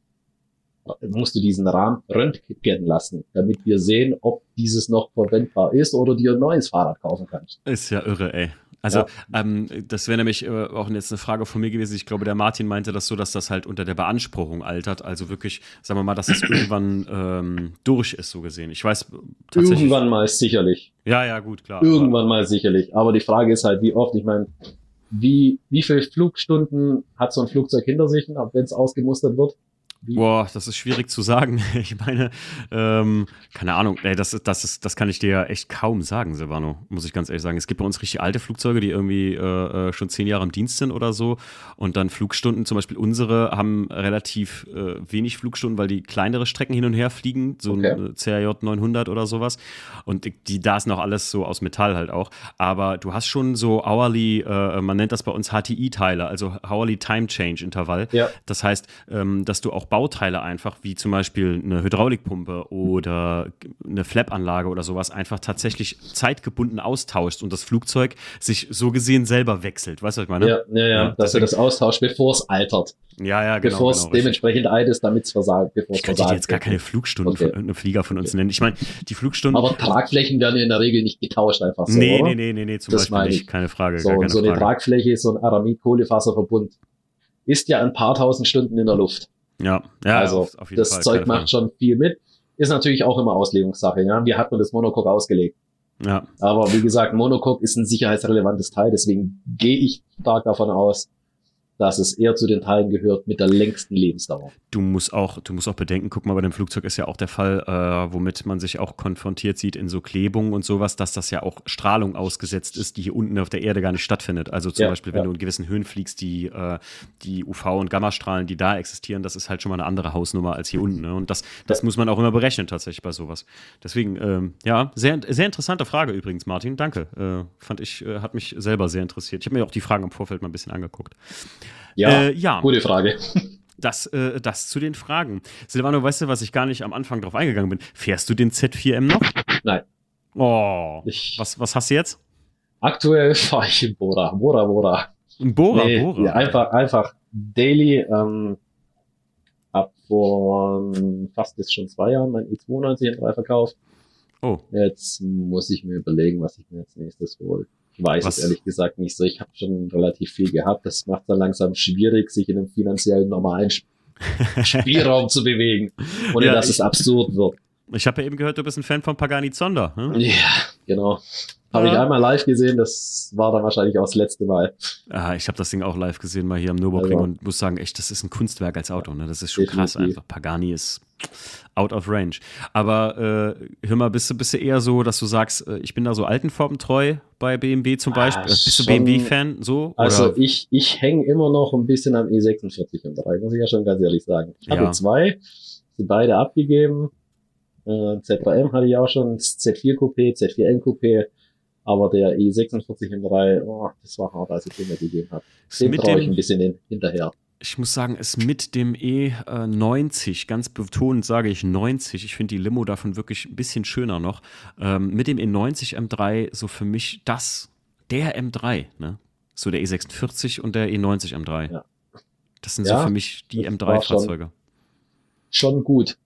musst du diesen Rahmen röntgen lassen, damit wir sehen, ob dieses noch verwendbar ist oder dir ein neues Fahrrad kaufen kannst. Ist ja irre, ey. Also, ja. ähm, das wäre nämlich äh, auch jetzt eine Frage von mir gewesen. Ich glaube, der Martin meinte das so, dass das halt unter der Beanspruchung altert. Also wirklich, sagen wir mal, dass das [CLEARS THROAT] irgendwann ähm, durch ist, so gesehen. Ich weiß tatsächlich. Irgendwann mal sicherlich. Ja, ja, gut, klar. Irgendwann mal sicherlich. Aber die Frage ist halt, wie oft, ich meine, wie, wie viele Flugstunden hat so ein Flugzeug hinter sich, wenn es ausgemustert wird? Boah, das ist schwierig zu sagen. [LAUGHS] Ich meine, ähm, keine Ahnung, ey, das, das, ist, das kann ich dir echt kaum sagen, Silvano, muss ich ganz ehrlich sagen. Es gibt bei uns richtig alte Flugzeuge, die irgendwie äh, äh, schon zehn Jahre im Dienst sind oder so. Und dann Flugstunden, zum Beispiel unsere, haben relativ äh, wenig Flugstunden, weil die kleinere Strecken hin und her fliegen, so okay. ein CRJ 900 oder sowas. Und die, da ist noch alles so aus Metall halt auch. Aber du hast schon so hourly, äh, man nennt das bei uns HTI-Teile, also hourly Time Change Intervall. Ja. Das heißt, ähm, dass du auch Bauteile einfach, wie zum Beispiel eine Hydraulikpumpe oder eine Flap-Anlage oder sowas, einfach tatsächlich zeitgebunden austauschst und das Flugzeug sich so gesehen selber wechselt. Weißt du, was ich meine? Ja, ja, ja, ja dass du das austauscht, bevor es altert. Ja, ja, genau. Bevor es genau, dementsprechend alt ist, damit es versagt. Bevor ich könnte jetzt gar keine Flugstunden okay. von einem Flieger von uns okay. nennen. Ich meine, die Flugstunden. Aber Tragflächen werden ja in der Regel nicht getauscht, einfach so. Nee, oder? nee, nee, nee, nee, zum das Beispiel nicht. Keine Frage. So, keine so eine Frage. Tragfläche, so ein Aramid-Kohlefaserverbund ist ja ein paar tausend Stunden in der Luft. Ja, ja also auf, auf das Fall, Zeug macht schon viel mit. Ist natürlich auch immer Auslegungssache. Ja? Wie hat man das Monocoque ausgelegt? Ja. Aber wie gesagt, Monocoque ist ein sicherheitsrelevantes Teil, deswegen gehe ich stark davon aus, dass es eher zu den Teilen gehört mit der längsten Lebensdauer. Du musst auch, du musst auch bedenken, guck mal, bei dem Flugzeug ist ja auch der Fall, äh, womit man sich auch konfrontiert sieht in so Klebungen und sowas, dass das ja auch Strahlung ausgesetzt ist, die hier unten auf der Erde gar nicht stattfindet. Also zum ja, Beispiel, wenn ja. du in gewissen Höhen fliegst, die, äh, die UV- und Gammastrahlen, die da existieren, das ist halt schon mal eine andere Hausnummer als hier unten. Ne? Und das, das ja. muss man auch immer berechnen tatsächlich bei sowas. Deswegen, ähm, ja, sehr, sehr interessante Frage übrigens, Martin. Danke. Äh, fand ich, äh, hat mich selber sehr interessiert. Ich habe mir auch die Fragen im Vorfeld mal ein bisschen angeguckt. Ja, äh, ja. gute Frage. [LAUGHS] Das, äh, das zu den Fragen. Silvano, weißt du, was ich gar nicht am Anfang drauf eingegangen bin? Fährst du den Z4M noch? Nein. Oh. Ich was, was hast du jetzt? Aktuell [LAUGHS] fahre ich in Bora. Bora, Bora. Bora, nee, Bora. Ja, einfach, einfach daily. Ähm, ab vor fast jetzt schon zwei Jahren mein i92 in drei verkauft. Oh. Jetzt muss ich mir überlegen, was ich mir als nächstes hole weiß Was? es ehrlich gesagt nicht so. Ich habe schon relativ viel gehabt. Das macht dann langsam schwierig, sich in einem finanziellen normalen [LAUGHS] Spielraum zu bewegen, ohne ja, dass ich, es absurd wird. Ich habe ja eben gehört, du bist ein Fan von Pagani Zonda. Hm? Ja, genau. Habe ja. ich einmal live gesehen, das war dann wahrscheinlich auch das letzte Mal. Ah, ich habe das Ding auch live gesehen, mal hier am Nürburgring also, und muss sagen, echt, das ist ein Kunstwerk als Auto. Ne? Das ist schon definitiv. krass einfach. Pagani ist out of range. Aber äh, hör mal, bist du, bist du eher so, dass du sagst, äh, ich bin da so altenformentreu bei BMW zum ah, Beispiel? Ah, bist du BMW-Fan so? Also ich, ich hänge immer noch ein bisschen am E46 und 3, muss ich ja schon ganz ehrlich sagen. Ich habe ja. zwei, sind beide abgegeben. Äh, Z3M hatte ich auch schon, Z4 Coupé, Z4N Coupé. Aber der E46 M3, oh, das war hart, als ich den mir gegeben habe. Dem traue ich ein bisschen hinterher ich muss sagen, es mit dem E90, ganz betont sage ich 90, ich finde die Limo davon wirklich ein bisschen schöner noch, ähm, mit dem E90 M3 so für mich das, der M3, ne? So der E46 und der E90 M3. Ja. Das sind ja, so für mich die M3-Fahrzeuge. Schon, schon, gut.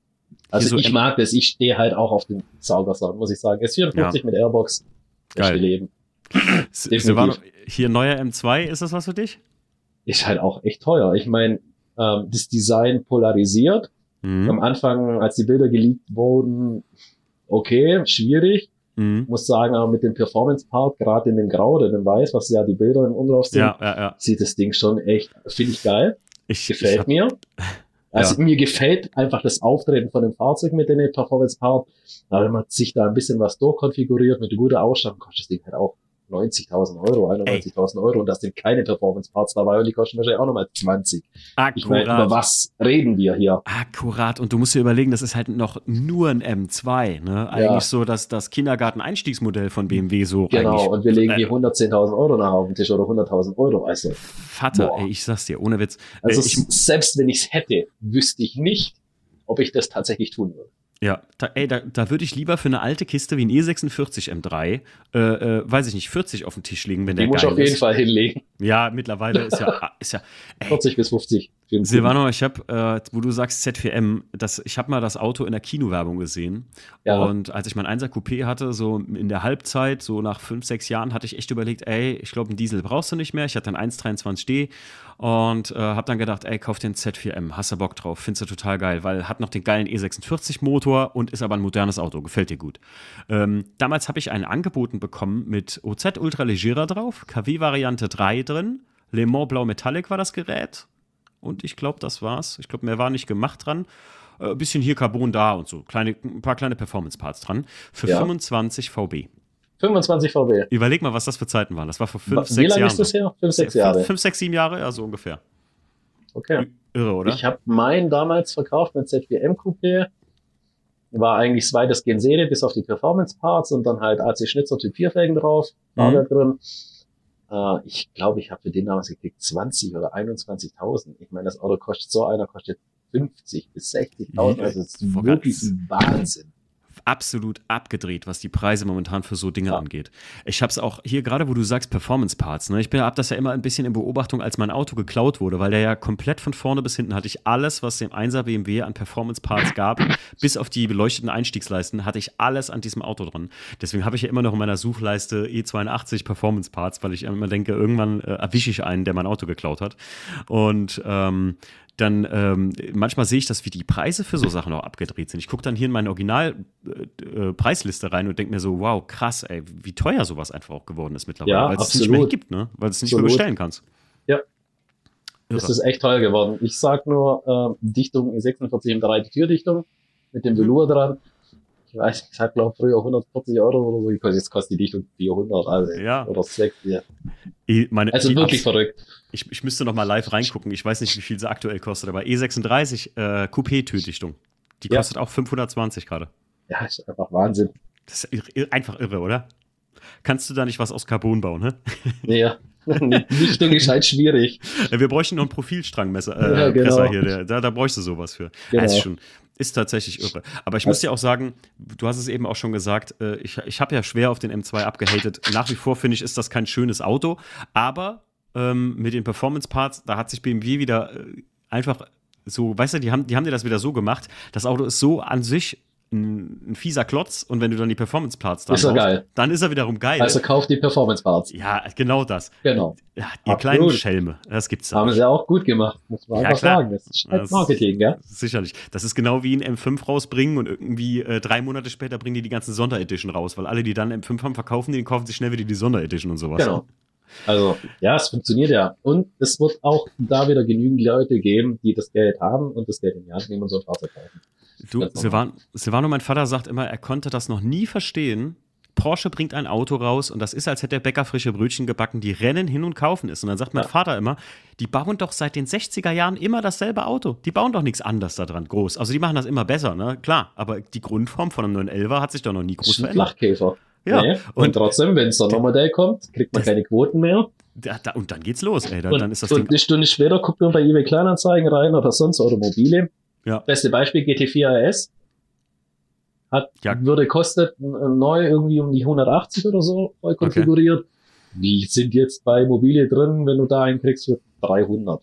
Also so ich mag das, ich stehe halt auch auf den Saugersachen, muss ich sagen. S54 ja. mit Airbox, Geil. Leben. Silvano, hier neuer M2, ist das was für dich? ist halt auch echt teuer. Ich meine, ähm, das Design polarisiert. Mhm. Am Anfang, als die Bilder geleakt wurden, okay, schwierig. Mhm. Muss sagen, aber mit dem Performance-Part, gerade in dem Grau oder dem Weiß, was ja die Bilder im Umlauf sind, ja, ja, ja. sieht das Ding schon echt, finde ich geil. Ich, Gefällt ich hab, mir. Also ja. mir gefällt einfach das Auftreten von dem Fahrzeug mit dem Performance-Part. Aber wenn man sich da ein bisschen was durchkonfiguriert mit guter Ausstattung, kostet das Ding halt auch 90.000 Euro, 91.000 Euro und da sind keine Performance-Parts dabei und die kosten wahrscheinlich auch nochmal 20. Akkurat. Ich meine, über was reden wir hier? Akkurat. Und du musst dir überlegen, das ist halt noch nur ein M2, ne? Eigentlich ja. so dass das Kindergarten-Einstiegsmodell von BMW so Genau, und wir legen hier 110.000 Euro nach auf den Tisch oder 100.000 Euro. Also, Vater, ey, ich sag's dir, ohne Witz. Also, ich, selbst wenn ich's hätte, wüsste ich nicht, ob ich das tatsächlich tun würde. Ja, da, ey, da, da würde ich lieber für eine alte Kiste wie ein E46 M3, äh, äh, weiß ich nicht, 40 auf den Tisch legen, wenn Die der muss geil ich auf jeden ist. Fall hinlegen. Ja, mittlerweile ist ja, [LAUGHS] ist ja, ey, 40 bis 50. für den Silvano, ich habe, äh, wo du sagst Z4M, das, ich habe mal das Auto in der Kinowerbung gesehen. Ja. Und als ich mein 1er Coupé hatte, so in der Halbzeit, so nach fünf, sechs Jahren, hatte ich echt überlegt, ey, ich glaube, einen Diesel brauchst du nicht mehr. Ich hatte einen 123D und äh, habe dann gedacht, ey, kauf den Z4M, hast du Bock drauf, findest du total geil, weil hat noch den geilen E46-Motor und ist aber ein modernes Auto, gefällt dir gut. Ähm, damals habe ich einen angeboten bekommen mit OZ Ultralegera drauf, KW-Variante 3 drin, Le Mans Blau Metallic war das Gerät und ich glaube, das war's. Ich glaube, mehr war nicht gemacht dran. Äh, bisschen hier Carbon da und so. Kleine, ein paar kleine Performance-Parts dran. Für Ja. 25 VB. 25 VW. Überleg mal, was das für Zeiten waren. Das war vor fünf, Wie sechs lange Jahren. ist das her? 5, 6 Fünf- Jahre. Fünf, sechs, sieben Jahre, ja, so ungefähr. Okay. Irre, oder? Ich habe meinen damals verkauft mit Z4M Coupé. War eigentlich weitestgehend Serie, bis auf die Performance Parts und dann halt AC Schnitzer Typ 4 Felgen drauf. War Mhm. da drin. Äh, ich glaube, ich habe für den damals gekriegt 20 oder 21.000. Ich meine, das Auto kostet so einer kostet 50 bis 60.000. Ja, Also es ist wirklich Wahnsinn. Absolut abgedreht, was die Preise momentan für so Dinge Ja. angeht. Ich habe es auch hier gerade, wo du sagst Performance Parts. Ne? Ich bin habe das ja immer ein bisschen in Beobachtung, als mein Auto geklaut wurde, weil der ja komplett von vorne bis hinten hatte ich alles, was dem 1er BMW an Performance Parts gab, [LAUGHS] bis auf die beleuchteten Einstiegsleisten, hatte ich alles an diesem Auto dran. Deswegen habe ich ja immer noch in meiner Suchleiste E82 Performance Parts, weil ich immer denke, irgendwann äh, erwische ich einen, der mein Auto geklaut hat. Und ähm, dann ähm, manchmal sehe ich das, wie die Preise für so Sachen auch abgedreht sind. Ich gucke dann hier in meine Original-Preisliste rein und denke mir so, wow, krass, ey, wie teuer sowas einfach auch geworden ist mittlerweile. Ja, weil es es nicht mehr gibt, ne? Weil du es nicht mehr bestellen kannst. Ja. Irre. Das ist echt teuer geworden. Ich sag nur, äh, Dichtung E46 im 3 Türdichtung mit dem Velour dran. Ich weiß, ich sag glaube früher 140 Euro oder so gekostet. Jetzt kostet die Dichtung 400 also, Ja. oder 6. Ja. Eh, meine, Also wirklich Abs- verrückt. Ich, ich müsste noch mal live reingucken. Ich weiß nicht, wie viel sie aktuell kostet, aber E36 äh, Coupé-Türdichtung. Die Ja. kostet auch 520 gerade. Ja, ist einfach Wahnsinn. Das ist einfach irre, oder? Kannst du da nicht was aus Carbon bauen, ne? [LAUGHS] Ja. Dichtung ist halt schwierig. Wir bräuchten noch einen Profilstrangmesser äh, Ja, genau. Hier. Da, da bräuchst du sowas für. Genau. Ist, schon, ist tatsächlich irre. Aber ich muss dir auch sagen, du hast es eben auch schon gesagt, äh, ich, ich habe ja schwer auf den M2 abgehatet. Nach wie vor finde ich, ist das kein schönes Auto. Aber ähm, mit den Performance-Parts, da hat sich BMW wieder äh, einfach so, weißt du, die haben, die haben dir das wieder so gemacht. Das Auto ist so an sich ein, ein fieser Klotz und wenn du dann die Performance-Parts dran Ist er geil. dann ist er wiederum geil. Also kauft die Performance Parts. ja, genau das. Genau. Ja, ihr Absolut. kleinen Schelme, das gibt's da Haben nicht. sie auch gut gemacht. Muss man Ja, einfach klar. sagen. Das ist halt Das- Marketing, gell? Sicherlich. Das ist genau wie ein M5 rausbringen und irgendwie äh, drei Monate später bringen die die ganzen Sonderedition raus, weil alle, die dann M5 haben, verkaufen die und kaufen sich schnell wieder die Sonderedition und sowas. Genau. Also, ja, es funktioniert ja. Und es wird auch da wieder genügend Leute geben, die das Geld haben und das Geld in die Hand nehmen und so ein Fahrzeug kaufen. Du. Silvan, Silvano, mein Vater sagt immer, er konnte das noch nie verstehen. Porsche bringt ein Auto raus und das ist, als hätte der Bäcker frische Brötchen gebacken, die rennen hin und kaufen es. Und dann sagt mein Ja. Vater immer, die bauen doch seit den 60er Jahren immer dasselbe Auto. Die bauen doch nichts anderes daran groß. Also die machen das immer besser, ne? Klar, aber die Grundform von einem 911er hat sich doch noch nie groß verändert. Flachkäfer. Ja, Nee. Und, und- trotzdem, wenn es Sondermodell kommt, kriegt man Das- keine Quoten mehr. Da, da, und dann geht's los, ey. Da, und, dann ist das und Ding. eine Stunde später guckt man bei eBay Kleinanzeigen rein oder sonst Automobile. Ja. Beste Beispiel GT4 RS. Hat, Ja. würde kostet äh, neu irgendwie um die 180 oder so neu konfiguriert. Die sind jetzt bei Mobile drin, wenn du da einen kriegst für 300.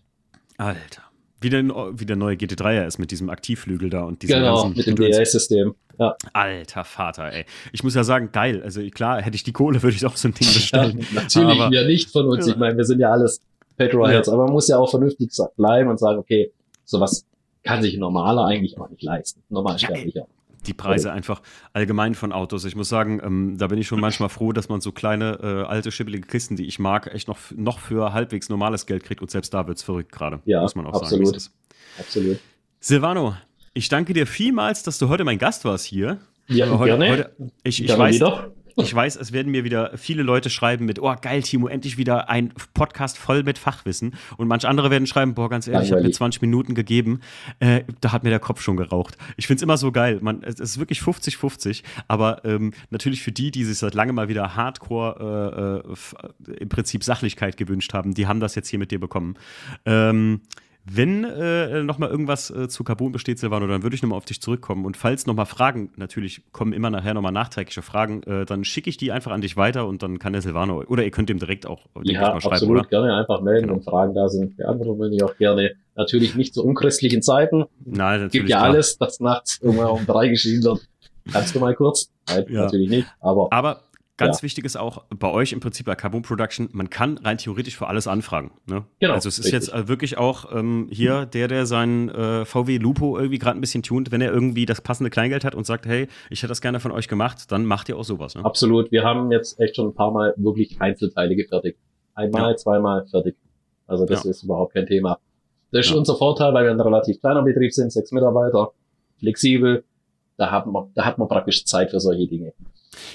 Alter. Wie der, wie der neue GT3er ist mit diesem Aktivflügel da und diesem Genau, ganzen mit dem. DRS-System. Ja. Alter Vater, ey. Ich muss ja sagen, geil. Also klar, hätte ich die Kohle, würde ich auch so ein Ding [LAUGHS] bestellen. Natürlich Aber- wir nicht von uns. Ich meine, wir sind ja alles Petrolheads, aber man muss ja auch vernünftig bleiben und sagen, okay, sowas kann sich ein normaler eigentlich auch nicht leisten. Normal sterblicher. Die Preise einfach allgemein von Autos. Ich muss sagen, ähm, da bin ich schon manchmal froh, dass man so kleine, äh, alte, schibbelige Kisten, die ich mag, echt noch, noch für halbwegs normales Geld kriegt. Und selbst da wird's verrückt gerade. Ja, muss man auch absolut. sagen. es. Absolut. Silvano, ich danke dir vielmals, dass du heute mein Gast warst hier. Ja, heute, gerne. Heute, ich, ich Gerne weiß, wieder. Ich weiß, es werden mir wieder viele Leute schreiben mit, oh geil, Timo, endlich wieder ein Podcast voll mit Fachwissen. Und manch andere werden schreiben, boah, ganz ehrlich, ich habe mir Langweilig. 20 Minuten gegeben, äh, da hat mir der Kopf schon geraucht. Ich finde es immer so geil. Man, es ist wirklich 50-50, aber ähm, natürlich für die, die sich seit langem mal wieder Hardcore äh, äh, f- im Prinzip Sachlichkeit gewünscht haben, die haben das jetzt hier mit dir bekommen. Ähm, Wenn äh, nochmal irgendwas äh, zu Carbon besteht, Silvano, dann würde ich nochmal auf dich zurückkommen. Und falls nochmal Fragen, natürlich kommen immer nachher nochmal nachträgliche Fragen, äh, dann schicke ich die einfach an dich weiter und dann kann der Silvano, oder ihr könnt ihm direkt auch ja, mal schreiben, absolut, oder? gerne einfach melden genau. und Fragen da sind, beantworten wir die auch gerne. Natürlich nicht zu unchristlichen Zeiten. Nein, natürlich. Gibt ja klar. alles, das nachts irgendwann um drei geschrieben wird. Kannst du mal kurz? Nein, ja. natürlich nicht. Aber, aber Ganz ja. wichtig ist auch bei euch im Prinzip bei Carbon Production, man kann rein theoretisch für alles anfragen. Ne? Genau. Also es ist richtig. jetzt äh, wirklich auch ähm, hier der, der seinen äh, VW Lupo irgendwie gerade ein bisschen tunt, wenn er irgendwie das passende Kleingeld hat und sagt, hey, ich hätte das gerne von euch gemacht, dann macht ihr auch sowas. Ne? Absolut. Wir haben jetzt echt schon ein paar Mal wirklich Einzelteile gefertigt. Einmal, ja. zweimal fertig. Also das ja. ist überhaupt kein Thema. Das ist unser Vorteil, weil wir ein relativ kleiner Betrieb sind, sechs Mitarbeiter, flexibel. Da hat man, da hat man praktisch Zeit für solche Dinge.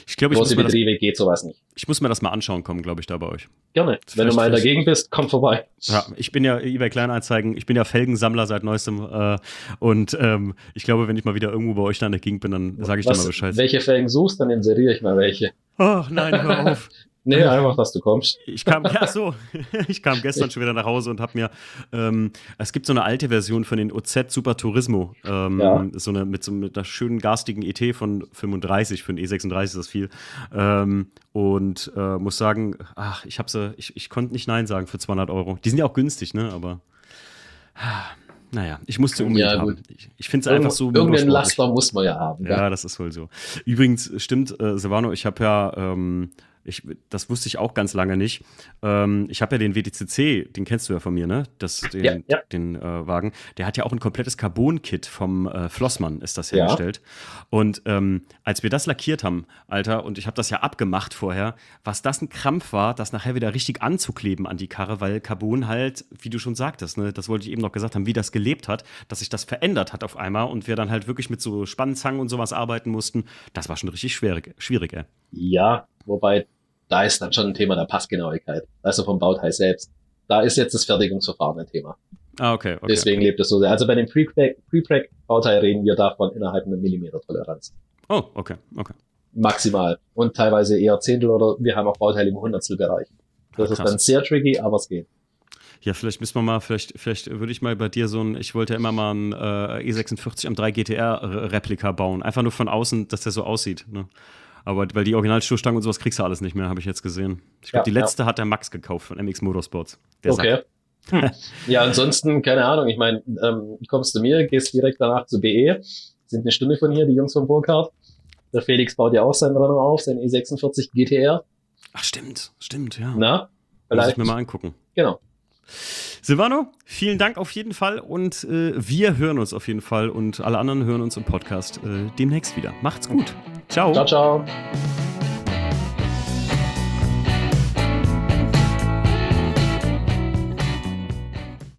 Ich glaube, ich Große muss Betriebe das, geht sowas nicht. Ich muss mir das mal anschauen kommen, glaube ich, da bei euch. Gerne. Wenn du mal dagegen bist, komm vorbei. Ja, ich bin ja eBay Kleinanzeigen, ich bin ja Felgensammler seit neuestem äh, und ähm, ich glaube, wenn ich mal wieder irgendwo bei euch da in der Gegend bin, dann sage ich dir mal Bescheid. Welche Felgen suchst, dann inseriere ich mal welche. Ach nein, hör auf. [LAUGHS] Nee, einfach, dass du kommst. Ich kam, [LAUGHS] ja so, [LAUGHS] ich kam gestern schon wieder nach Hause und habe mir, ähm, es gibt so eine alte Version von den OZ Super Turismo, ähm, ja. so eine mit so mit einer schönen garstigen ET von 35 für den E36 ist das viel. Ähm, und äh, muss sagen, ach, ich habe sie, ich, ich konnte nicht nein sagen für 200 Euro. Die sind ja auch günstig, ne? Aber naja, ich musste unbedingt ja, haben. Ich, ich finde es einfach so. Irgendeinen Laster muss man ja haben. Ja, ja, das ist wohl so. Übrigens stimmt, äh, Silvano, ich habe ja ähm, ich, das wusste ich auch ganz lange nicht. Ähm, ich habe ja den WTCC, den kennst du ja von mir, ne? Das, den ja, ja. den äh, Wagen. Der hat ja auch ein komplettes Carbon-Kit vom äh, Flossmann, ist das hergestellt. Ja. Und ähm, als wir das lackiert haben, Alter, und ich habe das ja abgemacht vorher, was das ein Krampf war, das nachher wieder richtig anzukleben an die Karre, weil Carbon halt, wie du schon sagtest, ne, das wollte ich eben noch gesagt haben, wie das gelebt hat, dass sich das verändert hat auf einmal und wir dann halt wirklich mit so Spannzangen und sowas arbeiten mussten. Das war schon richtig schwierig, schwierig ey. Ja, wobei da ist dann schon ein Thema der Passgenauigkeit. Also vom Bauteil selbst. Da ist jetzt das Fertigungsverfahren ein Thema. Ah, okay. okay Deswegen okay. lebt es so sehr. Also bei dem Pre-Prack-Bauteil reden wir davon innerhalb einer Millimeter Toleranz. Oh, okay, okay. Maximal. Und teilweise eher Zehntel oder wir haben auch Bauteile im Hundertstelbereich. Das ah, ist dann sehr tricky, aber es geht. Ja, vielleicht müssen wir mal, vielleicht, vielleicht würde ich mal bei dir so ein, ich wollte ja immer mal ein äh, E46 am 3 GTR Replika bauen. Einfach nur von außen, dass der so aussieht. Ne? Aber weil die Originalstoßstangen und sowas kriegst du alles nicht mehr, habe ich jetzt gesehen. Ich glaube, ja, die letzte ja. hat der Max gekauft von MX Motorsports. okay. Hm. Ja, ansonsten, keine Ahnung. Ich meine, ähm, kommst zu mir, gehst direkt danach zu BE. Sind eine Stunde von hier, die Jungs von Burkhardt. Der Felix baut ja auch seinen Renner auf, sein E46 GTR. Ach, stimmt, stimmt, ja. Na? Vielleicht. Muss ich mir mal angucken. Genau. Silvano, vielen Dank auf jeden Fall und äh, wir hören uns auf jeden Fall und alle anderen hören uns im Podcast äh, demnächst wieder. Macht's gut. Ciao. Ciao, ciao.